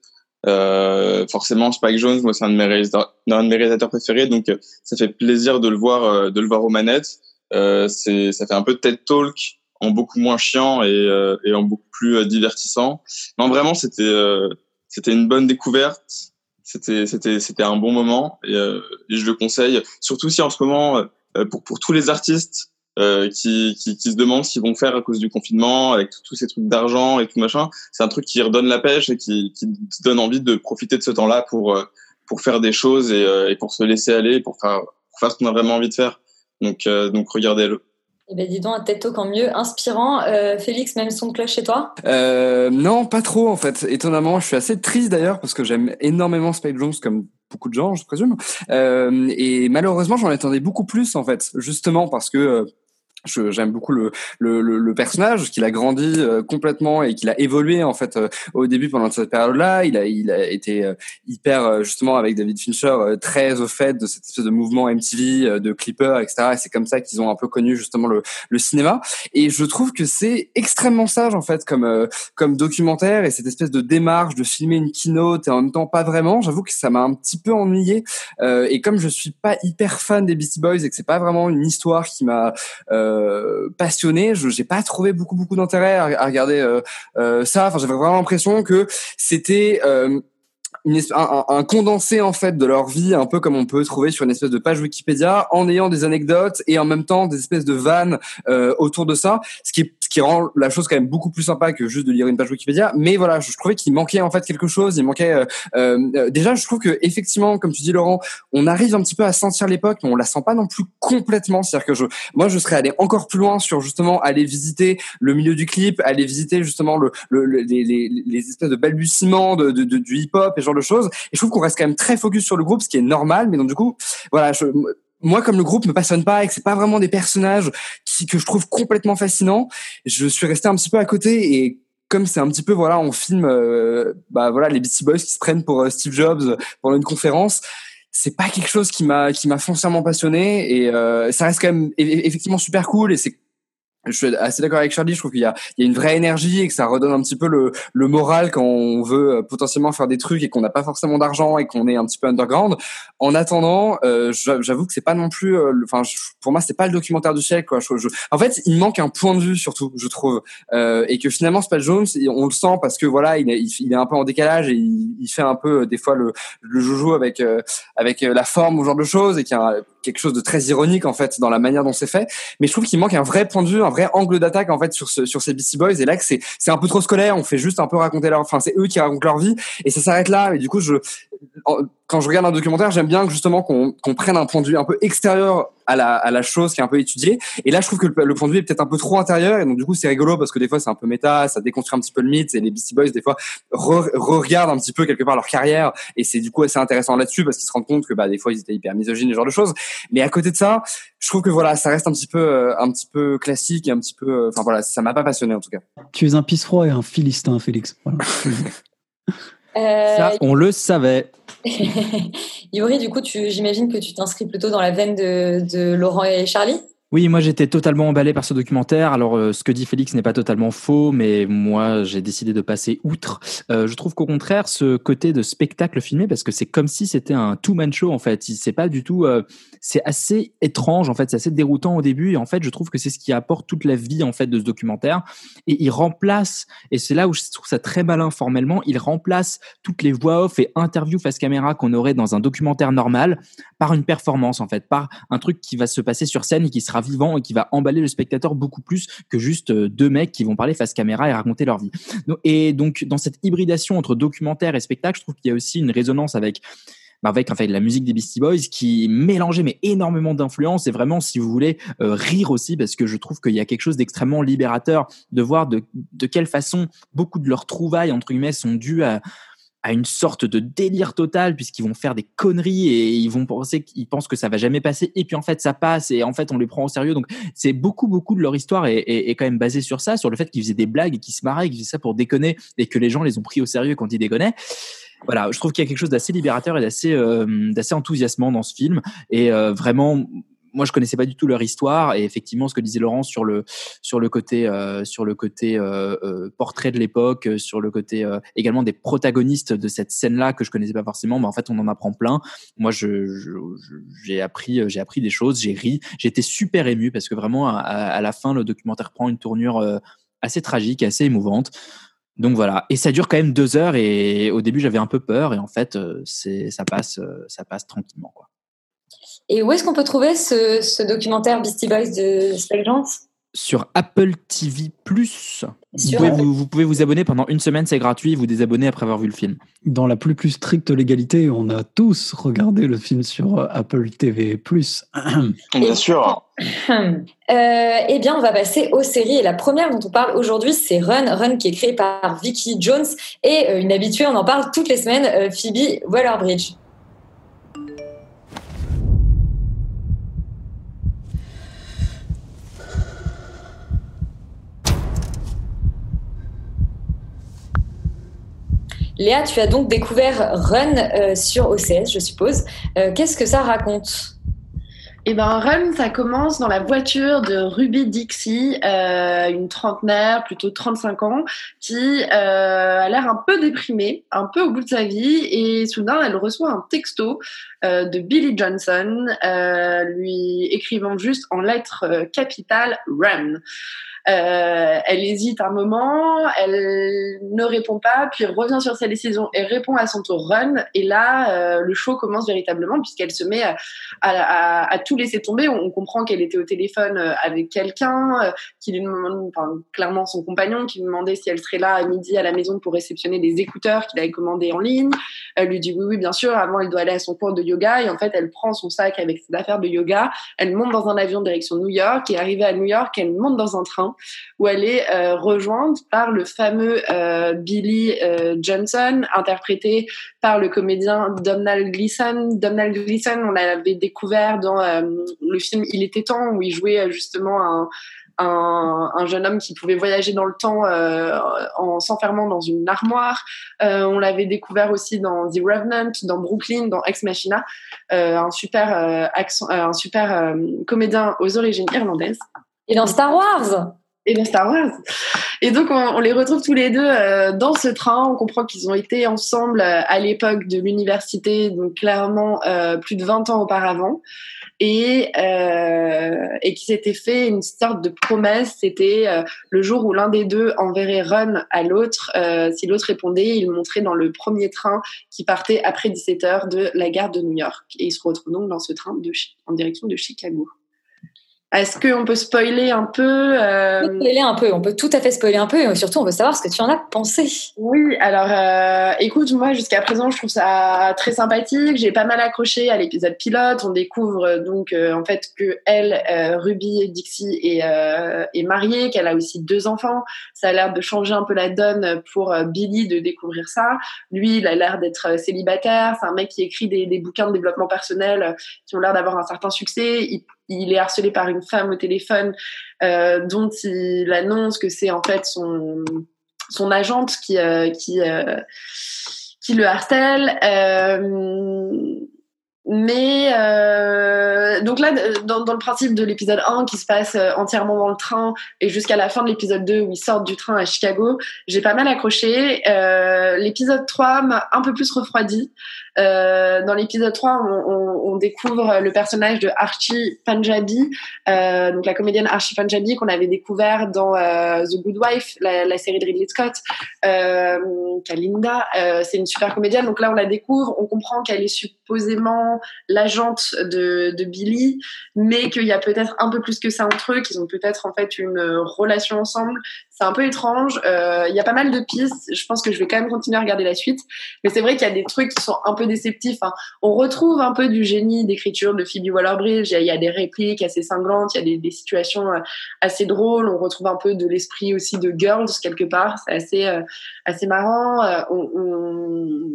S11: Euh, forcément, Spike Jones, moi, c'est un de mes réalisateurs, un de mes réalisateurs préférés, donc euh, ça fait plaisir de le voir, euh, de le voir aux manettes. Euh, c'est, ça fait un peu TED Talk en beaucoup moins chiant et, euh, et en beaucoup plus euh, divertissant. Non, vraiment, c'était, euh, c'était une bonne découverte. C'était, c'était, c'était un bon moment et, et je le conseille. Surtout si en ce moment, pour pour tous les artistes euh, qui, qui qui se demandent ce qu'ils vont faire à cause du confinement, avec tous ces trucs d'argent et tout machin, c'est un truc qui redonne la pêche et qui qui te donne envie de profiter de ce temps-là pour pour faire des choses et, et pour se laisser aller, pour faire pour faire ce qu'on a vraiment envie de faire. Donc euh, donc regardez-le.
S1: Eh ben dis donc, un TED Talk en mieux, inspirant. Euh, Félix, même son de cloche chez toi?
S17: Euh, non, pas trop en fait. Étonnamment, je suis assez triste d'ailleurs parce que j'aime énormément Spike Jones comme beaucoup de gens, je présume. Euh, et malheureusement, j'en attendais beaucoup plus en fait, justement parce que euh, j'aime beaucoup le, le, le, le personnage, qu'il a grandi euh, complètement et qu'il a évolué en fait euh, au début pendant cette période-là. Il a, il a été euh, hyper euh, justement avec David Fincher euh, très au fait de cette espèce de mouvement MTV, euh, de Clipper, etc. Et c'est comme ça qu'ils ont un peu connu justement le, le cinéma. Et je trouve que c'est extrêmement sage en fait comme comme documentaire et cette espèce de démarche de filmer une keynote et en même temps pas vraiment. J'avoue que ça m'a un petit peu ennuyé. Et comme je suis pas hyper fan des Beastie Boys et que c'est pas vraiment une histoire qui m'a euh, passionné, je j'ai pas trouvé beaucoup beaucoup d'intérêt à, regarder euh, euh, ça. Enfin, j'avais vraiment l'impression que c'était euh, une un, un- condensé en fait de leur vie, un peu comme on peut trouver sur une espèce de page Wikipédia, en ayant des anecdotes et en même temps des espèces de vannes euh, autour de ça, ce qui ce qui rend la chose quand même beaucoup plus sympa que juste de lire une page Wikipédia. Mais voilà, je, trouvais qu'il manquait en fait quelque chose. Il manquait euh, euh, déjà, je trouve que effectivement, comme tu dis Laurent, on arrive un petit peu à sentir l'époque, mais on la sent pas non plus complètement. C'est-à-dire que je, moi, je serais allé encore plus loin sur justement aller visiter le milieu du clip, aller visiter justement le, le, le- les, les, les espèces de balbutiements de, de, de- du hip-hop et ce genre. Et je trouve qu'on reste quand même très focus sur le groupe, ce qui est normal. Mais donc du coup, voilà, je, moi comme le groupe me passionne pas et que c'est pas vraiment des personnages qui, que je trouve complètement fascinants, je suis resté un petit peu à côté et comme c'est un petit peu voilà on filme euh, bah voilà les Beastie Boys qui se prennent pour euh, Steve Jobs pendant une conférence c'est pas quelque chose qui m'a qui m'a foncièrement passionné et euh, ça reste quand même effectivement super cool et c'est je suis assez d'accord avec Charlie. Je trouve qu'il y a, il y a une vraie énergie et que ça redonne un petit peu le, le moral quand on veut euh, potentiellement faire des trucs et qu'on n'a pas forcément d'argent et qu'on est un petit peu underground. En attendant, euh, j'a- j'avoue que c'est pas non plus. euh, Enfin, je- pour moi, c'est pas le documentaire du siècle. Quoi. Je- je- en fait, il manque un point de vue surtout, je trouve, euh, et que finalement, Spike Jones, on le sent parce que voilà, il est, il, est un peu en décalage et il, il fait un peu euh, des fois le, le joujou avec euh, avec euh, la forme ou genre de choses et qu'il y a quelque chose de très ironique en fait dans la manière dont c'est fait. Mais je trouve qu'il manque un vrai point de vue, un vrai angle d'attaque en fait sur ce, sur ces Beastie Boys. Et là c'est c'est un peu trop scolaire. On fait juste un peu raconter leur, enfin c'est eux qui racontent leur vie et ça s'arrête là. Et du coup je quand je regarde un documentaire, j'aime bien justement qu'on prenne un point de vue un peu extérieur à la, à la chose qui est un peu étudiée. Et là, je trouve que le, le point de vue est peut-être un peu trop intérieur. Et donc, du coup, c'est rigolo parce que des fois, c'est un peu méta, ça déconstruit un petit peu le mythe. Et les Beastie Boys, des fois, re- re-regardent un petit peu quelque part leur carrière. Et c'est du coup assez intéressant là-dessus parce qu'ils se rendent compte que bah, des fois, ils étaient hyper misogynes, ce genre de choses. Mais à côté de ça, je trouve que voilà, ça reste un petit peu, euh, un petit peu classique et un petit peu, euh, enfin voilà, ça m'a pas passionné en tout cas.
S15: Tu es un pisse-froid et un philistin, Félix. Voilà.
S1: Euh,
S7: Ça, on le savait.
S1: Yuri, du coup, tu, j'imagine que tu t'inscris plutôt dans la veine de, de Laurent et Charlie?
S7: Oui, moi j'étais totalement emballé par ce documentaire. Alors, euh, ce que dit Félix n'est pas totalement faux, mais moi j'ai décidé de passer outre. Euh, je trouve qu'au contraire, ce côté de spectacle filmé, parce que c'est comme si c'était un two-man show en fait. C'est pas du tout. euh, c'est assez étrange en fait, c'est assez déroutant au début. Et en fait, je trouve que c'est ce qui apporte toute la vie en fait de ce documentaire. Et il remplace, et c'est là où je trouve ça très malin formellement, il remplace toutes les voix off et interviews face caméra qu'on aurait dans un documentaire normal par une performance en fait, par un truc qui va se passer sur scène et qui sera vivant et qui va emballer le spectateur beaucoup plus que juste euh, deux mecs qui vont parler face caméra et raconter leur vie. Et donc dans cette hybridation entre documentaire et spectacle, je trouve qu'il y a aussi une résonance avec bah, avec en fait la musique des Beastie Boys qui mélangeait mais énormément d'influences et vraiment si vous voulez euh, rire aussi parce que je trouve qu'il y a quelque chose d'extrêmement libérateur de voir de, de quelle façon beaucoup de leurs trouvailles entre guillemets sont dues à à une sorte de délire total puisqu'ils vont faire des conneries et ils vont penser qu'ils pensent que ça va jamais passer et puis en fait ça passe et en fait on les prend au sérieux. Donc c'est beaucoup beaucoup de leur histoire est, est, quand même basée sur ça sur le fait qu'ils faisaient des blagues et qu'ils se marraient qu'ils faisaient ça pour déconner et que les gens les ont pris au sérieux quand ils déconnaient. Voilà, je trouve qu'il y a quelque chose d'assez libérateur et d'assez euh, d'assez enthousiasmant dans ce film et euh, vraiment moi je connaissais pas du tout leur histoire. Et effectivement ce que disait Laurent sur le sur le côté euh, sur le côté euh, euh, portrait de l'époque euh, sur le côté euh, également des protagonistes de cette scène là que je connaissais pas forcément mais en fait on en apprend plein. Moi je j'ai appris j'ai appris des choses j'ai ri. Été super ému parce que vraiment à, la fin le documentaire prend une tournure assez tragique assez émouvante. Donc voilà, et ça dure quand même deux heures et au début j'avais un peu peur et en fait c'est ça passe ça passe tranquillement quoi.
S1: Et où est-ce qu'on peut trouver ce, ce documentaire Beastie Boys de Spike
S7: Sur Apple TV Plus, vous pouvez vous, vous pouvez vous abonner pendant une semaine, c'est gratuit, vous désabonner après avoir vu le film.
S15: Dans la plus plus stricte légalité, on a tous regardé le film sur euh, Apple TV+.
S11: Bien sûr.
S1: Euh, eh bien, on va passer aux séries. Et la première dont on parle aujourd'hui, c'est Run. Run qui est créé par Vicky Jones et euh, une habituée, on en parle toutes les semaines, euh, Phoebe Waller-Bridge. Léa, tu as donc découvert Run euh, sur OCS, je suppose. Euh, Qu'est-ce que ça raconte?
S6: Et ben Run, ça commence dans la voiture de Ruby Dixie, euh, une trentenaire, plutôt 35 ans, qui a l'air un peu déprimée, un peu au bout de sa vie, et soudain elle reçoit un texto de Billy Johnson, lui écrivant juste en lettres capitales Run. Euh, elle hésite un moment, elle ne répond pas, puis revient sur sa décision et répond à son tour run. Et là, euh, le show commence véritablement puisqu'elle se met à, à, à- tout laisser tomber. On, on comprend qu'elle était au téléphone euh, avec quelqu'un, euh, qui lui demande, enfin, clairement son compagnon, qui lui demandait si elle serait là à midi à la maison pour réceptionner des écouteurs qu'il avait commandés en ligne. Elle lui dit oui, oui, bien sûr. Avant, elle doit aller à son cours de yoga. Et en fait, elle prend son sac avec ses affaires de yoga. Elle monte dans un avion direction New York. Et arrivée à New York, elle monte dans un train où elle est euh, rejointe par le fameux euh, Billy euh, Johnson, interprété par le comédien Domhnall Gleeson. Domhnall Gleeson, on l'avait découvert dans le film Il était temps, où il jouait justement un, un, un jeune homme qui pouvait voyager dans le temps en s'enfermant dans une armoire. On l'avait découvert aussi dans The Revenant, dans Brooklyn, dans Ex Machina, un super comédien aux origines irlandaises.
S1: Et dans Star Wars
S6: Et dans Star Wars. Et donc, on, on les retrouve tous les deux euh, dans ce train. On comprend qu'ils ont été ensemble euh, à l'époque de l'université, donc clairement euh, plus de 20 ans auparavant. Et, euh, et qui s'était fait une sorte de promesse. C'était euh, le jour où l'un des deux enverrait Run à l'autre. Euh, si l'autre répondait, il montrait dans le premier train qui partait après 17 heures de la gare de New York. Et ils se retrouvent donc dans ce train de, en direction de Chicago. Est-ce qu'on peut spoiler un peu euh,
S1: On peut spoiler un peu, on peut tout à fait spoiler un peu et surtout on veut savoir ce que tu en as pensé.
S6: Oui, alors euh, écoute, moi jusqu'à présent je trouve ça très sympathique. J'ai pas mal accroché à l'épisode pilote. On découvre euh, donc euh, en fait que elle, euh, Ruby Dixie, est, euh, est mariée, qu'elle a aussi deux enfants. Ça a l'air de changer un peu la donne pour Billy de découvrir ça. Lui, il a l'air d'être célibataire. C'est un mec qui écrit des, des bouquins de développement personnel qui ont l'air d'avoir un certain succès. Il, il est harcelé par une femme au téléphone euh, dont il annonce que c'est en fait son son agente qui euh, qui euh, qui le harcèle. Mais donc là dans, dans le principe de l'épisode 1 qui se passe entièrement dans le train et jusqu'à la fin de l'épisode 2 où ils sortent du train à Chicago j'ai pas mal accroché. L'épisode 3 m'a un peu plus refroidi euh, dans l'épisode 3 on, découvre le personnage de Archie Panjabi euh, donc la comédienne Archie Panjabi qu'on avait découvert dans euh, The Good Wife la, série de Ridley Scott. Kalinda c'est une super comédienne. Donc là on la découvre on comprend qu'elle est supposément l'agente de, de Billy mais qu'il y a peut-être un peu plus que ça entre eux qu'ils ont peut-être en fait une relation ensemble c'est un peu étrange. Euh, Il y a pas mal de pistes. Je pense que je vais quand même continuer à regarder la suite. Mais c'est vrai qu'il y a des trucs qui sont un peu déceptifs. hein. On retrouve un peu du génie d'écriture de Phoebe Waller-Bridge. Il y, a- des répliques assez cinglantes. Il y a des, situations euh, assez drôles. On retrouve un peu de l'esprit aussi de Girls quelque part. C'est assez euh, assez marrant.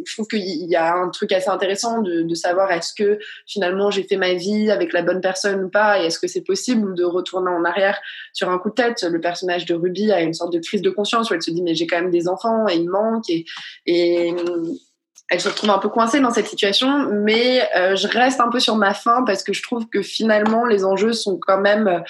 S6: Je trouve qu'il y a un truc assez intéressant de, de savoir est-ce que finalement j'ai fait ma vie avec la bonne personne ou pas, et est-ce que c'est possible de retourner en arrière sur un coup de tête. Le personnage de Ruby a une sorte de crise de conscience où elle se dit mais j'ai quand même des enfants et il manque et, et elle se retrouve un peu coincée dans cette situation, mais euh, je reste un peu sur ma faim parce que je trouve que finalement les enjeux sont quand même euh,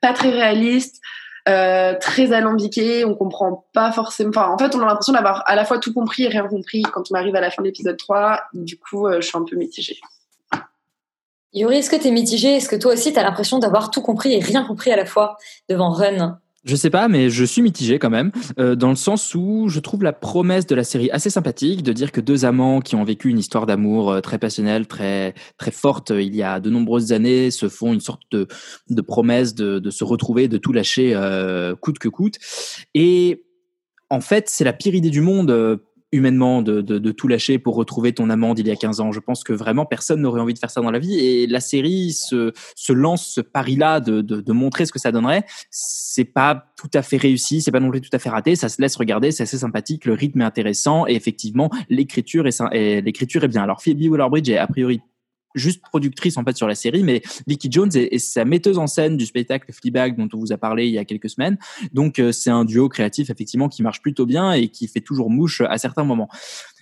S6: pas très réalistes. euh, très alambiqués, on comprend pas forcément. En fait, on a l'impression d'avoir à la fois tout compris et rien compris quand on arrive à la fin de l'épisode 3. Du coup, je suis un peu mitigée.
S1: Yuri, est-ce que tu es mitigé Est-ce que toi aussi, tu as l'impression d'avoir tout compris et rien compris à la fois devant Run?
S7: Je sais pas, mais je suis mitigé quand même, euh, dans le sens où je trouve la promesse de la série assez sympathique, de dire que deux amants qui ont vécu une histoire d'amour euh, très passionnelle, très très forte, euh, il y a de nombreuses années, se font une sorte de, de promesse de, de se retrouver, de tout lâcher euh, coûte que coûte. Et en fait, c'est la pire idée du monde. Humainement de, de, de tout lâcher pour retrouver ton amant d'il y a 15 ans. Je pense que vraiment personne n'aurait envie de faire ça dans la vie et la série se, se lance ce pari-là de, de, montrer ce que ça donnerait. C'est pas tout à fait réussi, c'est pas non plus tout à fait raté, ça se laisse regarder, c'est assez sympathique, le rythme est intéressant et effectivement l'écriture est- l'écriture est bien. Alors Phoebe Waller-Bridge est a priori juste productrice en fait sur la série, mais Vicky Jones est, sa metteuse en scène du spectacle Fleabag dont on vous a parlé il y a quelques semaines. Donc euh, c'est un duo créatif effectivement qui marche plutôt bien et qui fait toujours mouche à certains moments.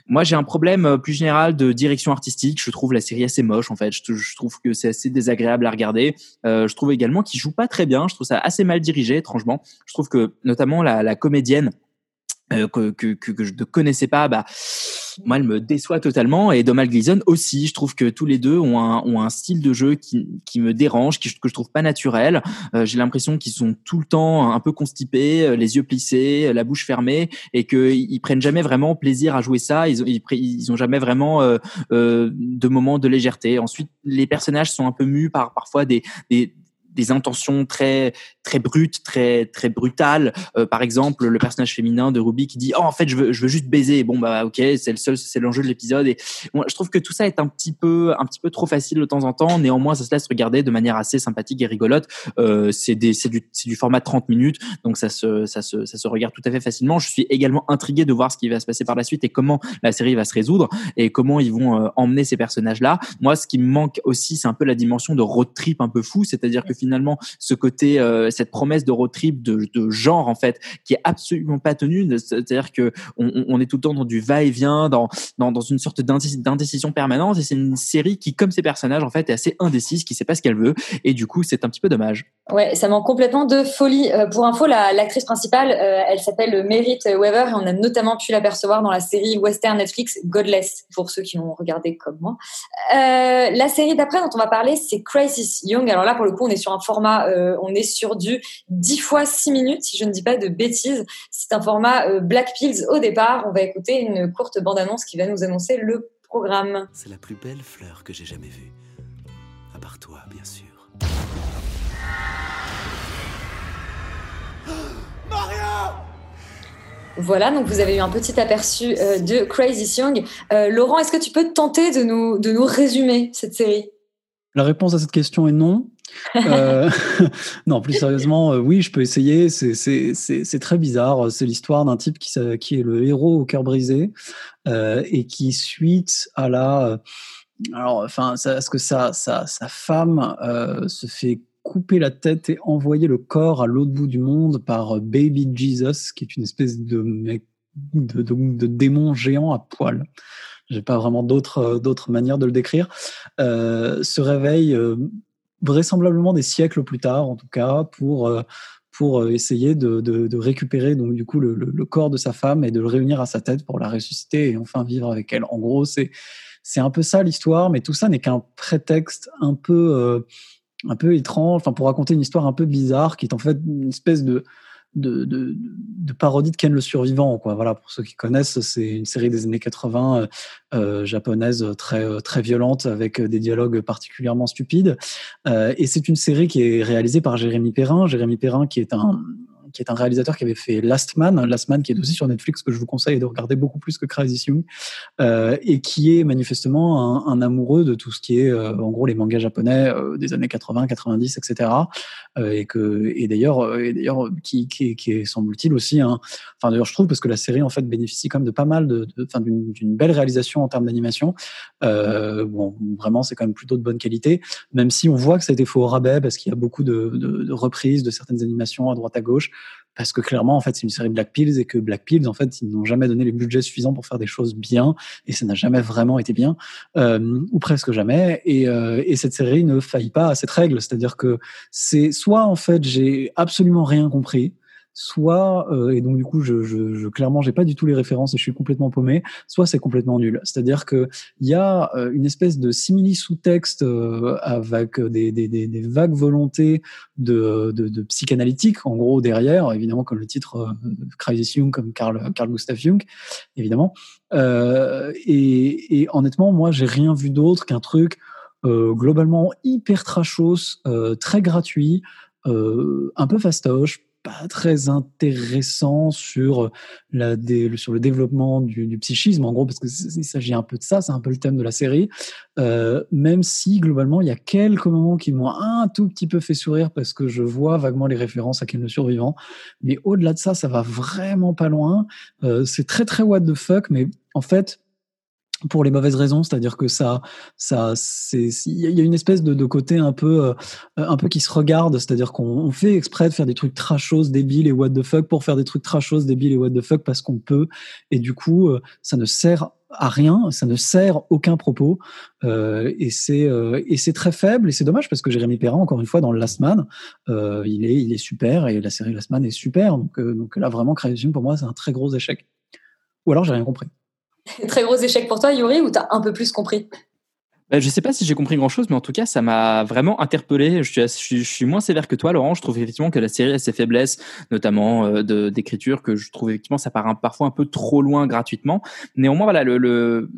S7: Moi, j'ai un problème euh, plus général de direction artistique. Je trouve la série assez moche, en fait. Je, je trouve que c'est assez désagréable à regarder. Euh, je trouve également qu'il joue pas très bien. Je trouve ça assez mal dirigé, étrangement. Je trouve que, notamment, la, la comédienne euh, que, que, que, je ne connaissais pas, bah, moi, elle me déçoit totalement. Et Domal Gleason aussi. Je trouve que tous les deux ont un, ont un style de jeu qui, qui me dérange, qui, que je trouve pas naturel. Euh, J'ai l'impression qu'ils sont tout le temps un peu constipés, euh, les yeux plissés, euh, la bouche fermée, et qu'ils ils prennent jamais vraiment plaisir à jouer ça. Ils ont, ils, ils ont jamais vraiment euh, euh, de moments de légèreté. Ensuite, les personnages sont un peu mus par parfois des, des des intentions très très brutes, très très brutales. Euh, par exemple, le personnage féminin de Ruby qui dit "Oh, en fait, je veux je veux juste baiser." Bon bah OK, c'est le seul c'est l'enjeu de l'épisode et moi je trouve que tout ça est un petit peu un petit peu trop facile de temps en temps. Néanmoins, ça se laisse regarder de manière assez sympathique et rigolote. Euh, c'est des c'est du c'est du format de 30 minutes, donc ça se ça se ça se regarde tout à fait facilement. Je suis également intrigué de voir ce qui va se passer par la suite et comment la série va se résoudre et comment ils vont euh, emmener ces personnages là. Moi, ce qui me manque aussi, c'est un peu la dimension de road trip un peu fou, c'est-à-dire que finalement ce côté euh, cette promesse de road trip de, genre en fait qui est absolument pas tenue c'est-à-dire que on, est tout le temps dans du va-et-vient dans, dans une sorte d'indécis- d'indécision permanente et c'est une série qui comme ses personnages en fait est assez indécise qui sait pas ce qu'elle veut et du coup c'est un petit peu dommage
S1: Ouais, ça manque complètement de folie. Euh, pour info, la- l'actrice principale, euh, elle s'appelle Merritt Weaver et on a notamment pu l'apercevoir dans la série western Netflix Godless, pour ceux qui l'ont regardé comme moi. La série d'après dont on va parler, c'est Crisis Young. Alors là, pour le coup, on est sur un format, euh, on est sur du 10 fois 6 minutes, si je ne dis pas de bêtises. C'est un format euh, Black Pills au départ. On va écouter une courte bande-annonce qui va nous annoncer le programme.
S19: C'est la plus belle fleur que j'ai jamais vue. À part toi, bien sûr.
S1: Voilà, donc vous avez eu un petit aperçu euh, de Crazy Young. Euh, Laurent, est-ce que tu peux tenter de nous, de nous résumer cette série?
S15: La réponse à cette question est non. Euh, non, plus sérieusement, euh, oui, je peux essayer. C'est- très bizarre. C'est l'histoire d'un type qui, est le héros au cœur brisé euh, et qui, suite à la. Alors, enfin, ça- ce que sa, femme se fait couper la tête et envoyer le corps à l'autre bout du monde par Baby Jesus, qui est une espèce de de, démon géant à poil. J'ai pas vraiment d'autres d'autres manières de le décrire. Se réveille vraisemblablement des siècles plus tard, en tout cas, pour euh, pour euh, essayer de, récupérer donc du coup le, corps de sa femme et de le réunir à sa tête pour la ressusciter et enfin vivre avec elle. En gros, c'est c'est un peu ça l'histoire, mais tout ça n'est qu'un prétexte un peu euh, un peu étrange, pour raconter une histoire un peu bizarre qui est en fait une espèce de de, de, parodie de Ken le survivant quoi. Voilà pour ceux qui connaissent c'est une série des années 80 euh, euh, japonaise très euh, très violente avec des dialogues particulièrement stupides. Et c'est une série qui est réalisée par Jérémy Perrin. Jérémy Perrin qui est un qui est un réalisateur qui avait fait Last Man, Last Man qui est aussi sur Netflix que je vous conseille de regarder beaucoup plus que Crazy Young, euh, et qui est manifestement un, un, amoureux de tout ce qui est euh, en gros les mangas japonais euh, des années 80, 90, etc. Euh, et que et d'ailleurs et d'ailleurs qui, qui, qui est semble-t-il aussi un, enfin d'ailleurs je trouve parce que la série en fait bénéficie quand même de pas mal de, enfin d'une belle réalisation en termes d'animation. bon, vraiment c'est quand même plutôt de bonne qualité, même si on voit que ça a été fait au rabais parce qu'il y a beaucoup de, de, de reprises de certaines animations à droite à gauche parce que clairement en fait c'est une série Black Pills et que Black Pills en fait ils n'ont jamais donné les budgets suffisants pour faire des choses bien et ça n'a jamais vraiment été bien euh, ou presque jamais. Et, euh, et cette série ne faillit pas à cette règle. C'est-à-dire que c'est soit en fait j'ai absolument rien compris soit euh, et donc du coup je, je, je clairement j'ai pas du tout les références et je suis complètement paumé. Soit c'est complètement nul. C'est-à-dire que il y a euh, une espèce de simili sous-texte euh, avec des, des, des, des, vagues volontés de, de, de, psychanalytique en gros derrière évidemment comme le titre euh, Crisis Jung comme Carl Carl Gustav Jung évidemment. Euh, et, et honnêtement moi j'ai rien vu d'autre qu'un truc euh, globalement hyper trashos très gratuit un peu fastoche pas très intéressant sur la sur le développement du, du psychisme en gros parce que il s'agit un peu de ça c'est un peu le thème de la série. Euh, même si globalement il y a quelques moments qui m'ont un tout petit peu fait sourire parce que je vois vaguement les références à Ken le survivant mais au-delà de ça ça va vraiment pas loin. Euh, c'est très très what the fuck mais en fait pour les mauvaises raisons, c'est-à-dire que ça, ça, c'est, il y a une espèce de, de côté un peu, euh, un peu qui se regarde, c'est-à-dire qu'on fait exprès de faire des trucs trashos, débiles et what the fuck pour faire des trucs trashos, débiles et what the fuck parce qu'on peut, et du coup, euh, ça ne sert à rien, ça ne sert aucun propos, euh, et c'est euh, et c'est très faible, et c'est dommage parce que Jérémy Perrin, encore une fois, dans Last Man, euh, il est il est super, et la série Last Man est super, donc donc là vraiment, Création pour moi, c'est un très gros échec. Ou alors j'ai rien compris.
S1: Très gros échec pour toi, Yuri, ou t'as un peu plus compris?
S7: Ben, je sais pas si j'ai compris grand chose, mais en tout cas, ça m'a vraiment interpellé. Je suis, je, suis, moins sévère que toi, Laurent. Je trouve effectivement que la série a ses faiblesses, notamment euh, d'écriture, que je trouve effectivement ça part un, parfois un peu trop loin gratuitement. Néanmoins, voilà, le, le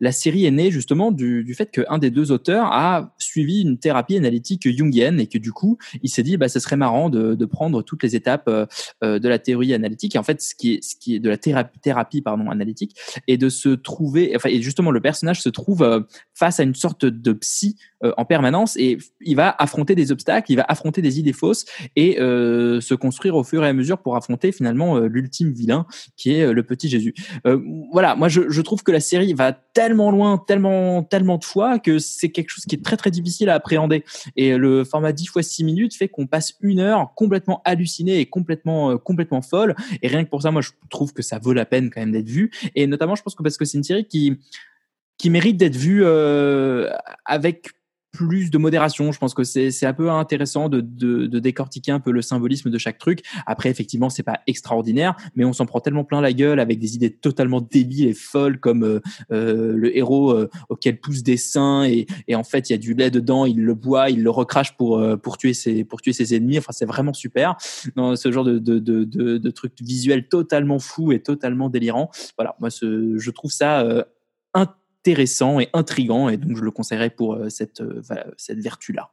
S7: la série est née justement du, du fait qu'un des deux auteurs a suivi une thérapie analytique jungienne et que du coup, il s'est dit, bah, ce serait marrant de, de prendre toutes les étapes euh, de la théorie analytique et en fait, ce qui est, ce qui est de la thérapie, thérapie pardon analytique et de se trouver, enfin, et justement, le personnage se trouve euh, face à une sorte de psy euh, en permanence et il va affronter des obstacles, il va affronter des idées fausses et euh, se construire au fur et à mesure pour affronter finalement euh, l'ultime vilain qui est le petit Jésus. Voilà, moi je, trouve que la série va tellement loin, tellement tellement de fois que c'est quelque chose qui est très très difficile à appréhender et le format 10 fois 6 minutes fait qu'on passe une heure complètement halluciné et complètement complètement folle et rien que pour ça moi je trouve que ça vaut la peine quand même d'être vu et notamment je pense que parce que c'est une série qui qui mérite d'être vu euh, avec plus de modération. Je pense que c'est un peu intéressant de, de, de décortiquer un peu le symbolisme de chaque truc. Après, effectivement, c'est pas extraordinaire, mais on s'en prend tellement plein la gueule avec des idées totalement débiles et folles comme euh, euh, le héros euh, auquel pousse des seins et, et en fait il y a du lait dedans, il le boit, il le recrache pour euh, pour tuer ses pour tuer ses ennemis. Enfin, c'est vraiment super. Dans ce genre de de de, de, de trucs visuels totalement fous et totalement délirants. Voilà, moi je trouve ça euh, intéressant et intrigant et donc je le conseillerais pour euh, cette, euh, cette vertu-là.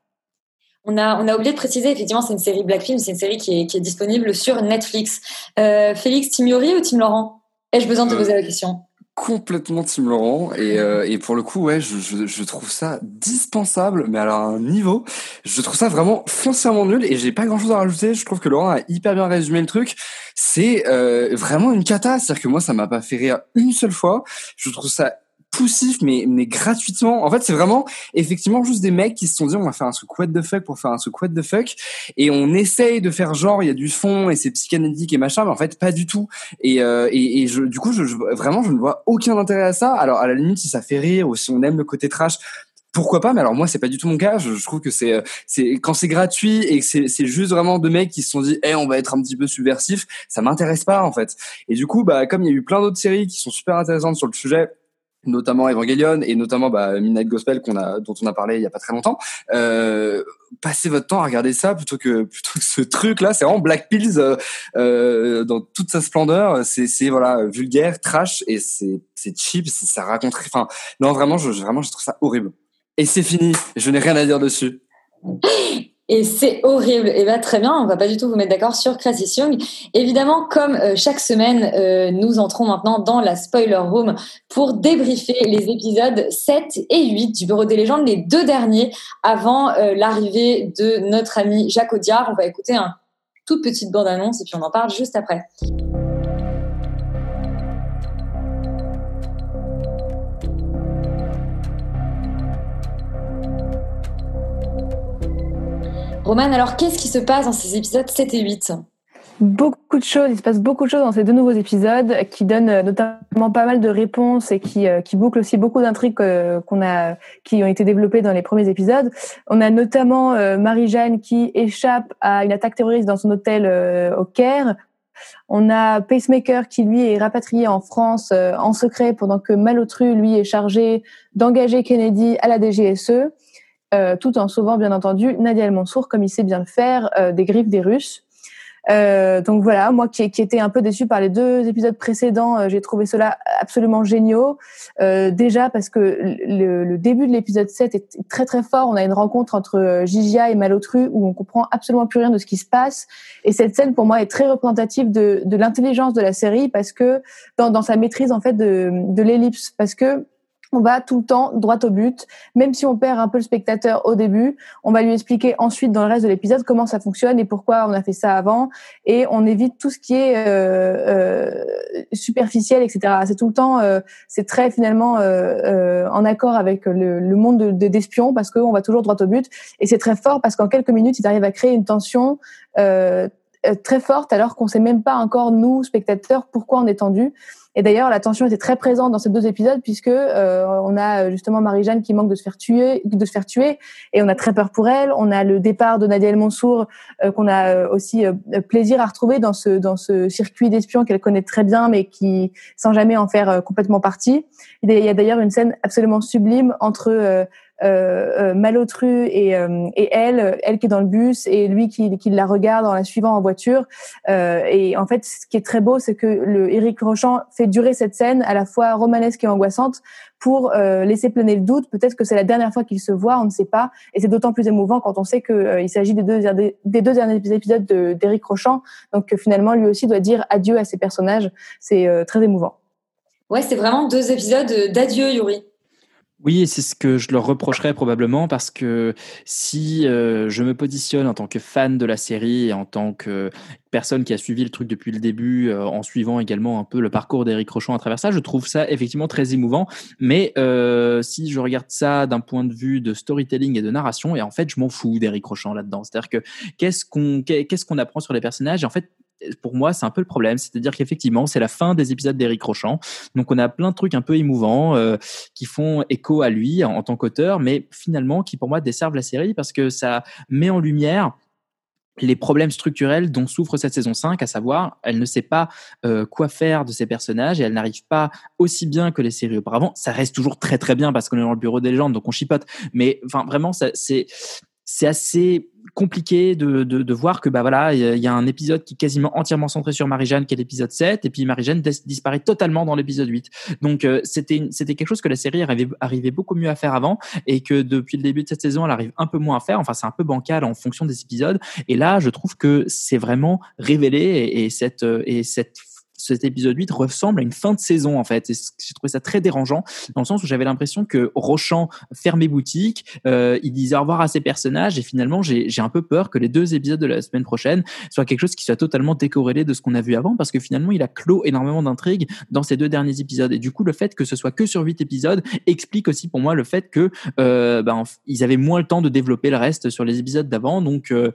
S1: On a, on a oublié de préciser, effectivement, c'est une série Black Film, c'est une série qui est, qui est disponible sur Netflix. Euh, Félix, Tim Yuri ou Tim Laurent? Ai-je besoin de te poser la question?
S17: complètement Tim Laurent et, euh, et pour le coup ouais je, je, je, trouve ça dispensable mais à un niveau je trouve ça vraiment foncièrement nul et j'ai pas grand chose à rajouter. Je trouve que Laurent a hyper bien résumé le truc. C'est euh, vraiment une cata c'est à dire que moi ça m'a pas fait rire une seule fois. Je trouve ça poussif mais mais gratuitement. En fait c'est vraiment effectivement juste des mecs qui se sont dit on va faire un truc what the fuck pour faire un truc what the fuck. Et on essaye de faire genre il y a du fond et c'est psychanalytique et machin mais en fait pas du tout. Et euh, et, et je, du coup je, je, vraiment je ne vois aucun intérêt à ça. Alors à la limite si ça fait rire ou si on aime le côté trash pourquoi pas mais alors moi c'est pas du tout mon cas. Je, je trouve que c'est c'est quand c'est gratuit et c'est c'est juste vraiment deux mecs qui se sont dit hey, on va être un petit peu subversif ça m'intéresse pas en fait. Et du coup bah comme il y a eu plein d'autres séries qui sont super intéressantes sur le sujet notamment Evangelion et notamment bah, Midnight Gospel qu'on a dont on a parlé il y a pas très longtemps. Euh, passez votre temps à regarder ça plutôt que plutôt que ce truc là c'est vraiment Black Pills euh, euh, dans toute sa splendeur. C'est c'est voilà vulgaire trash et c'est c'est cheap. Ça raconte enfin non vraiment je vraiment je trouve ça horrible. Et c'est fini. Je n'ai rien à dire dessus
S1: Et c'est horrible. Et bien très bien, on va pas du tout vous mettre d'accord sur Crisis Young. Évidemment, comme euh, chaque semaine, euh, nous entrons maintenant dans la spoiler room pour débriefer les épisodes 7 et 8 du Bureau des légendes, les deux derniers avant euh, l'arrivée de notre ami Jacques Audiard. On va écouter un toute petite bande-annonce et puis on en parle juste après. Roman, alors qu'est-ce qui se passe dans ces épisodes 7 et 8
S14: Beaucoup de choses, il se passe beaucoup de choses dans ces deux nouveaux épisodes qui donnent euh, notamment pas mal de réponses et qui, euh, qui bouclent aussi beaucoup d'intrigues euh, a, qui ont été développées dans les premiers épisodes. On a notamment Marie-Jeanne qui échappe à une attaque terroriste dans son hôtel au Caire. On a Pacemaker qui lui est rapatrié en France en secret pendant que Malotru lui est chargé d'engager Kennedy à la DGSE, euh, tout en sauvant bien entendu Nadia El Mansour comme il sait bien le faire euh, des griffes des Russes. Euh, donc voilà, moi qui, qui étais un peu déçue par les deux épisodes précédents, euh, j'ai trouvé cela absolument géniaux. Euh, déjà parce que le, le début de l'épisode 7 est très très fort. On a une rencontre entre euh, Gigia et Malotru où on comprend absolument plus rien de ce qui se passe. Et cette scène pour moi est très représentative de, de l'intelligence de la série parce que dans, dans sa maîtrise en fait de, de l'ellipse, parce que on va tout le temps droit au but, même si on perd un peu le spectateur au début, on va lui expliquer ensuite dans le reste de l'épisode comment ça fonctionne et pourquoi on a fait ça avant, et on évite tout ce qui est euh, euh, superficiel, etc. C'est tout le temps, euh, c'est très finalement en accord avec le, le monde de- de- d'espions parce qu'on va toujours droit au but, et c'est très fort parce qu'en quelques minutes ils arrivent à créer une tension. Euh, euh, très forte alors qu'on sait même pas encore nous spectateurs pourquoi on est tendu et d'ailleurs, la tension était très présente dans ces deux épisodes puisque euh, on a justement Marie-Jeanne qui manque de se faire tuer, de se faire tuer, et on a très peur pour elle. On a le départ de Nadia El Mansour euh, qu'on a euh, aussi euh, plaisir à retrouver dans ce dans ce circuit d'espions qu'elle connaît très bien, mais qui sans jamais en faire euh, complètement partie. Il y a d'ailleurs une scène absolument sublime entre euh, euh, Malotru et, euh, et elle, elle qui est dans le bus et lui qui, qui la regarde en la suivant en voiture. Euh, et en fait, ce qui est très beau, c'est que le Eric Rochant fait durer cette scène à la fois romanesque et angoissante pour euh, laisser planer le doute. Peut-être que c'est la dernière fois qu'ils se voient, on ne sait pas. Et c'est d'autant plus émouvant quand on sait que euh, s'agit des deux, des, deux derniers épisodes de- d'Éric Rochant. Donc finalement, lui aussi doit dire adieu à ses personnages. C'est très émouvant.
S1: Ouais, c'est vraiment deux épisodes d'adieu, Yuri.
S7: Oui, c'est ce que je leur reprocherais probablement parce que si euh, je me positionne en tant que fan de la série et en tant que personne qui a suivi le truc depuis le début, euh, en suivant également un peu le parcours d'Éric Rochon à travers ça, je trouve ça effectivement très émouvant. Mais euh, si je regarde ça d'un point de vue de storytelling et de narration, et en fait, je m'en fous d'Éric Rochon là-dedans. C'est-à-dire que qu'est-ce qu'on qu'est-ce qu'on apprend sur les personnages? Et en fait, pour moi, c'est un peu le problème. C'est-à-dire qu'effectivement, c'est la fin des épisodes d'Éric Rochant. Donc, on a plein de trucs un peu émouvants euh, qui font écho à lui en, tant qu'auteur, mais finalement, qui pour moi desservent la série parce que ça met en lumière les problèmes structurels dont souffre cette saison 5, à savoir, elle ne sait pas euh, quoi faire de ses personnages et elle n'arrive pas aussi bien que les séries auparavant. Ça reste toujours très très bien parce qu'on est dans le bureau des légendes, donc on chipote. Mais enfin, vraiment, c'est c'est assez compliqué de, de, de voir que bah voilà il y a- un épisode qui est quasiment entièrement centré sur Marie-Jeanne qui est l'épisode 7 et puis Marie-Jeanne dis- disparaît totalement dans l'épisode 8 donc euh, c'était c'était quelque chose que la série arrivait, arrivait beaucoup mieux à faire avant et que depuis le début de cette saison elle arrive un peu moins à faire. Enfin c'est un peu bancal en fonction des épisodes. Et là je trouve que c'est vraiment révélé et, et cette euh, et cette cet épisode 8 ressemble à une fin de saison en fait. J'ai trouvé ça très dérangeant dans le sens où j'avais l'impression que Rochant fermait boutique euh, il disait au revoir à ses personnages et finalement j'ai un peu peur que les deux épisodes de la semaine prochaine soient quelque chose qui soit totalement décorrélé de ce qu'on a vu avant parce que finalement il a clos énormément d'intrigues dans ces deux derniers épisodes. Et du coup le fait que ce soit que sur huit épisodes explique aussi pour moi le fait que euh, ben, ils avaient moins le temps de développer le reste sur les épisodes d'avant. Donc euh,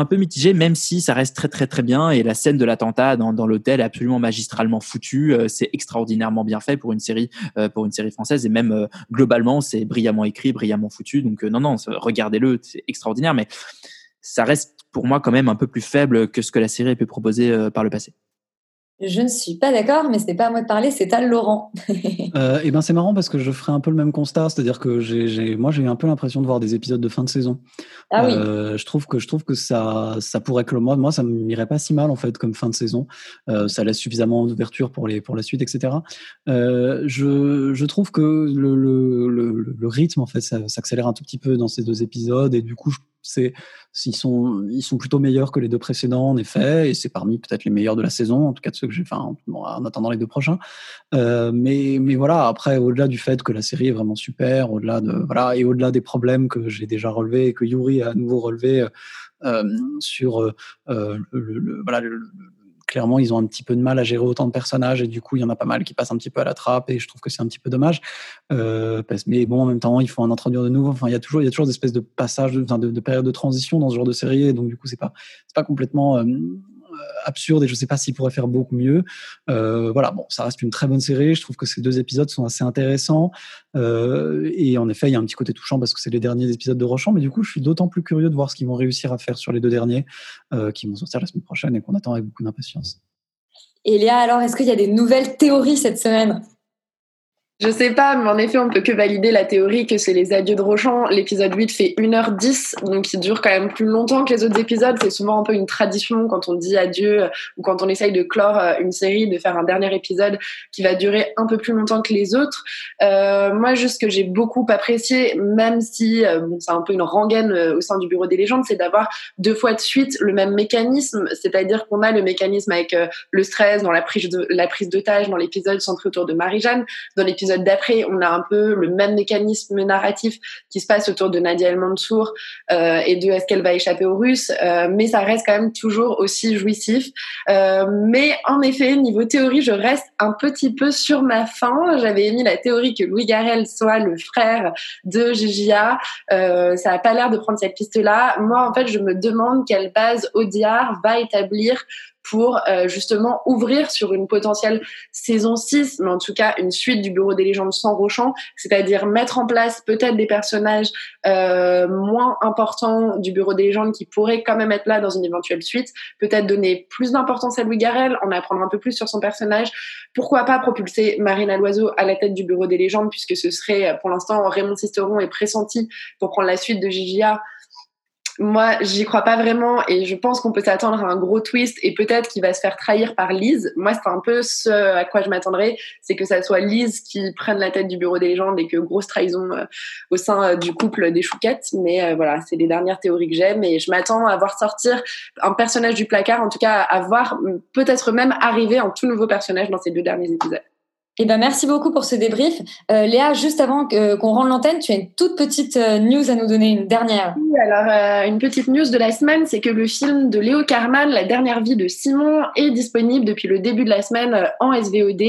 S7: un peu mitigé, même si ça reste très très très bien. Et la scène de l'attentat dans, l'hôtel est absolument magistralement foutue. Euh, c'est extraordinairement bien fait pour une série euh, pour une série française et même euh, globalement c'est brillamment écrit, brillamment foutu. Donc non non, regardez-le, c'est extraordinaire. Mais ça reste pour moi quand même un peu plus faible que ce que la série a pu proposer par le passé.
S1: Je ne suis pas d'accord, mais ce n'est pas à moi de parler, c'est à Laurent.
S15: Euh, et ben c'est marrant parce que je ferai un peu le même constat, c'est-à-dire que j'ai, moi j'ai eu un peu l'impression de voir des épisodes de fin de saison.
S1: Ah oui.
S15: Euh, je trouve que je trouve que ça, ça pourrait que moi, moi ça m'irait pas si mal en fait comme fin de saison. Euh, ça laisse suffisamment d'ouverture pour les pour la suite, etc. Je, je trouve que le, le, le, le rythme en fait ça- s'accélère un tout petit peu dans ces deux épisodes et du coup je c'est ils sont ils sont plutôt meilleurs que les deux précédents en effet et c'est parmi peut-être les meilleurs de la saison en tout cas de ceux que j'ai enfin en attendant les deux prochains. Euh, mais mais voilà après au-delà du fait que la série est vraiment super au-delà de voilà et au-delà des problèmes que j'ai déjà relevés et que Yuri a à nouveau relevé euh, sur euh, le, le, voilà le, clairement, ils ont un petit peu de mal à gérer autant de personnages et du coup, il y en a pas mal qui passent un petit peu à la trappe et je trouve que c'est un petit peu dommage. Euh, mais bon, en même temps, il faut en introduire de nouveau. Enfin, il y a toujours, il y a toujours des espèces de passages, de, de, de périodes de transition dans ce genre de série et donc du coup, c'est pas, c'est pas complètement euh, absurde et je sais pas s'il pourrait faire beaucoup mieux. Euh, voilà, bon, ça reste une très bonne série. Je trouve que ces deux épisodes sont assez intéressants euh, et en effet, il y a un petit côté touchant parce que c'est les derniers épisodes de Rochant. Mais du coup, je suis d'autant plus curieux de voir ce qu'ils vont réussir à faire sur les deux derniers euh, qui vont sortir la semaine prochaine et qu'on attend avec beaucoup d'impatience.
S1: Et Léa, alors, est-ce qu'il y a des nouvelles théories cette semaine?
S6: Je sais pas, mais en effet, on peut que valider la théorie que c'est les adieux de Rochon. L'épisode 8 fait 1h10, donc il dure quand même plus longtemps que les autres épisodes. C'est souvent un peu une tradition quand on dit adieu ou quand on essaye de clore euh, une série, de faire un dernier épisode qui va durer un peu plus longtemps que les autres. Euh, moi, juste que j'ai beaucoup apprécié, même si euh, bon, c'est un peu une rengaine euh, au sein du Bureau des légendes, c'est d'avoir deux fois de suite le même mécanisme, c'est-à-dire qu'on a le mécanisme avec euh, le stress dans la prise de la prise d'otage dans l'épisode centré autour de Marie-Jeanne, dans l'épisode d'après, on a un peu le même mécanisme narratif qui se passe autour de Nadia El Mansour euh, et de est-ce qu'elle va échapper aux Russes, euh, mais ça reste quand même toujours aussi jouissif. Euh, mais en effet, niveau théorie, je reste un petit peu sur ma faim. J'avais émis la théorie que Louis Garrel soit le frère de Gigia. Ça a pas l'air de prendre cette piste-là. Moi, en fait, je me demande quelle base Audiard va établir pour euh, justement ouvrir sur une potentielle saison 6, mais en tout cas une suite du Bureau des légendes sans Rochant, c'est-à-dire mettre en place peut-être des personnages euh, moins importants du Bureau des légendes qui pourraient quand même être là dans une éventuelle suite, peut-être donner plus d'importance à Louis Garrel, en apprendre un peu plus sur son personnage, pourquoi pas propulser Marina Loiseau à la tête du Bureau des légendes, puisque ce serait pour l'instant Raymond Sisteron est pressenti pour prendre la suite de GGA moi, j'y crois pas vraiment et je pense qu'on peut s'attendre à un gros twist et peut-être qu'il va se faire trahir par Lise. Moi, c'est un peu ce à quoi je m'attendrais, c'est que ça soit Lise qui prenne la tête du bureau des légendes et que grosse trahison euh, au sein euh, du couple des chouquettes. Mais euh, voilà, c'est les dernières théories que j'aime et je m'attends à voir sortir un personnage du placard, en tout cas à voir peut-être même arriver un tout nouveau personnage dans ces deux derniers épisodes.
S1: Eh ben, merci beaucoup pour ce débrief. Euh, Léa, juste avant que- qu'on rende l'antenne, tu as une toute petite euh, news à nous donner, une dernière.
S6: Oui, alors euh, une petite news de la semaine, c'est que le film de Léo Carman, La dernière vie de Simon, est disponible depuis le début de la semaine euh, en SVOD.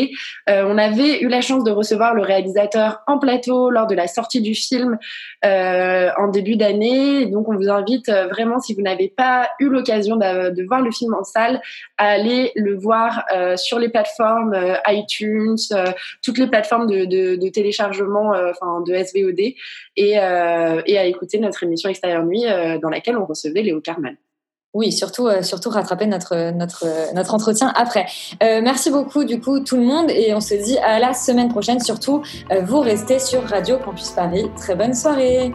S6: Euh, on avait eu la chance de recevoir le réalisateur en plateau lors de la sortie du film euh, en début d'année. Donc on vous invite euh, vraiment, si vous n'avez pas eu l'occasion de, de voir le film en salle, à aller le voir euh, sur les plateformes euh, iTunes, euh, toutes les plateformes de, téléchargement, euh, enfin de SVOD, et, euh, et à écouter notre émission Extérieure Nuit dans laquelle on recevait Léo Carman.
S1: Oui, surtout, surtout rattraper notre, notre, entretien après. Merci beaucoup, du coup, tout le monde, et on se dit à la semaine prochaine. Surtout, vous restez sur Radio Campus Paris. Très bonne soirée.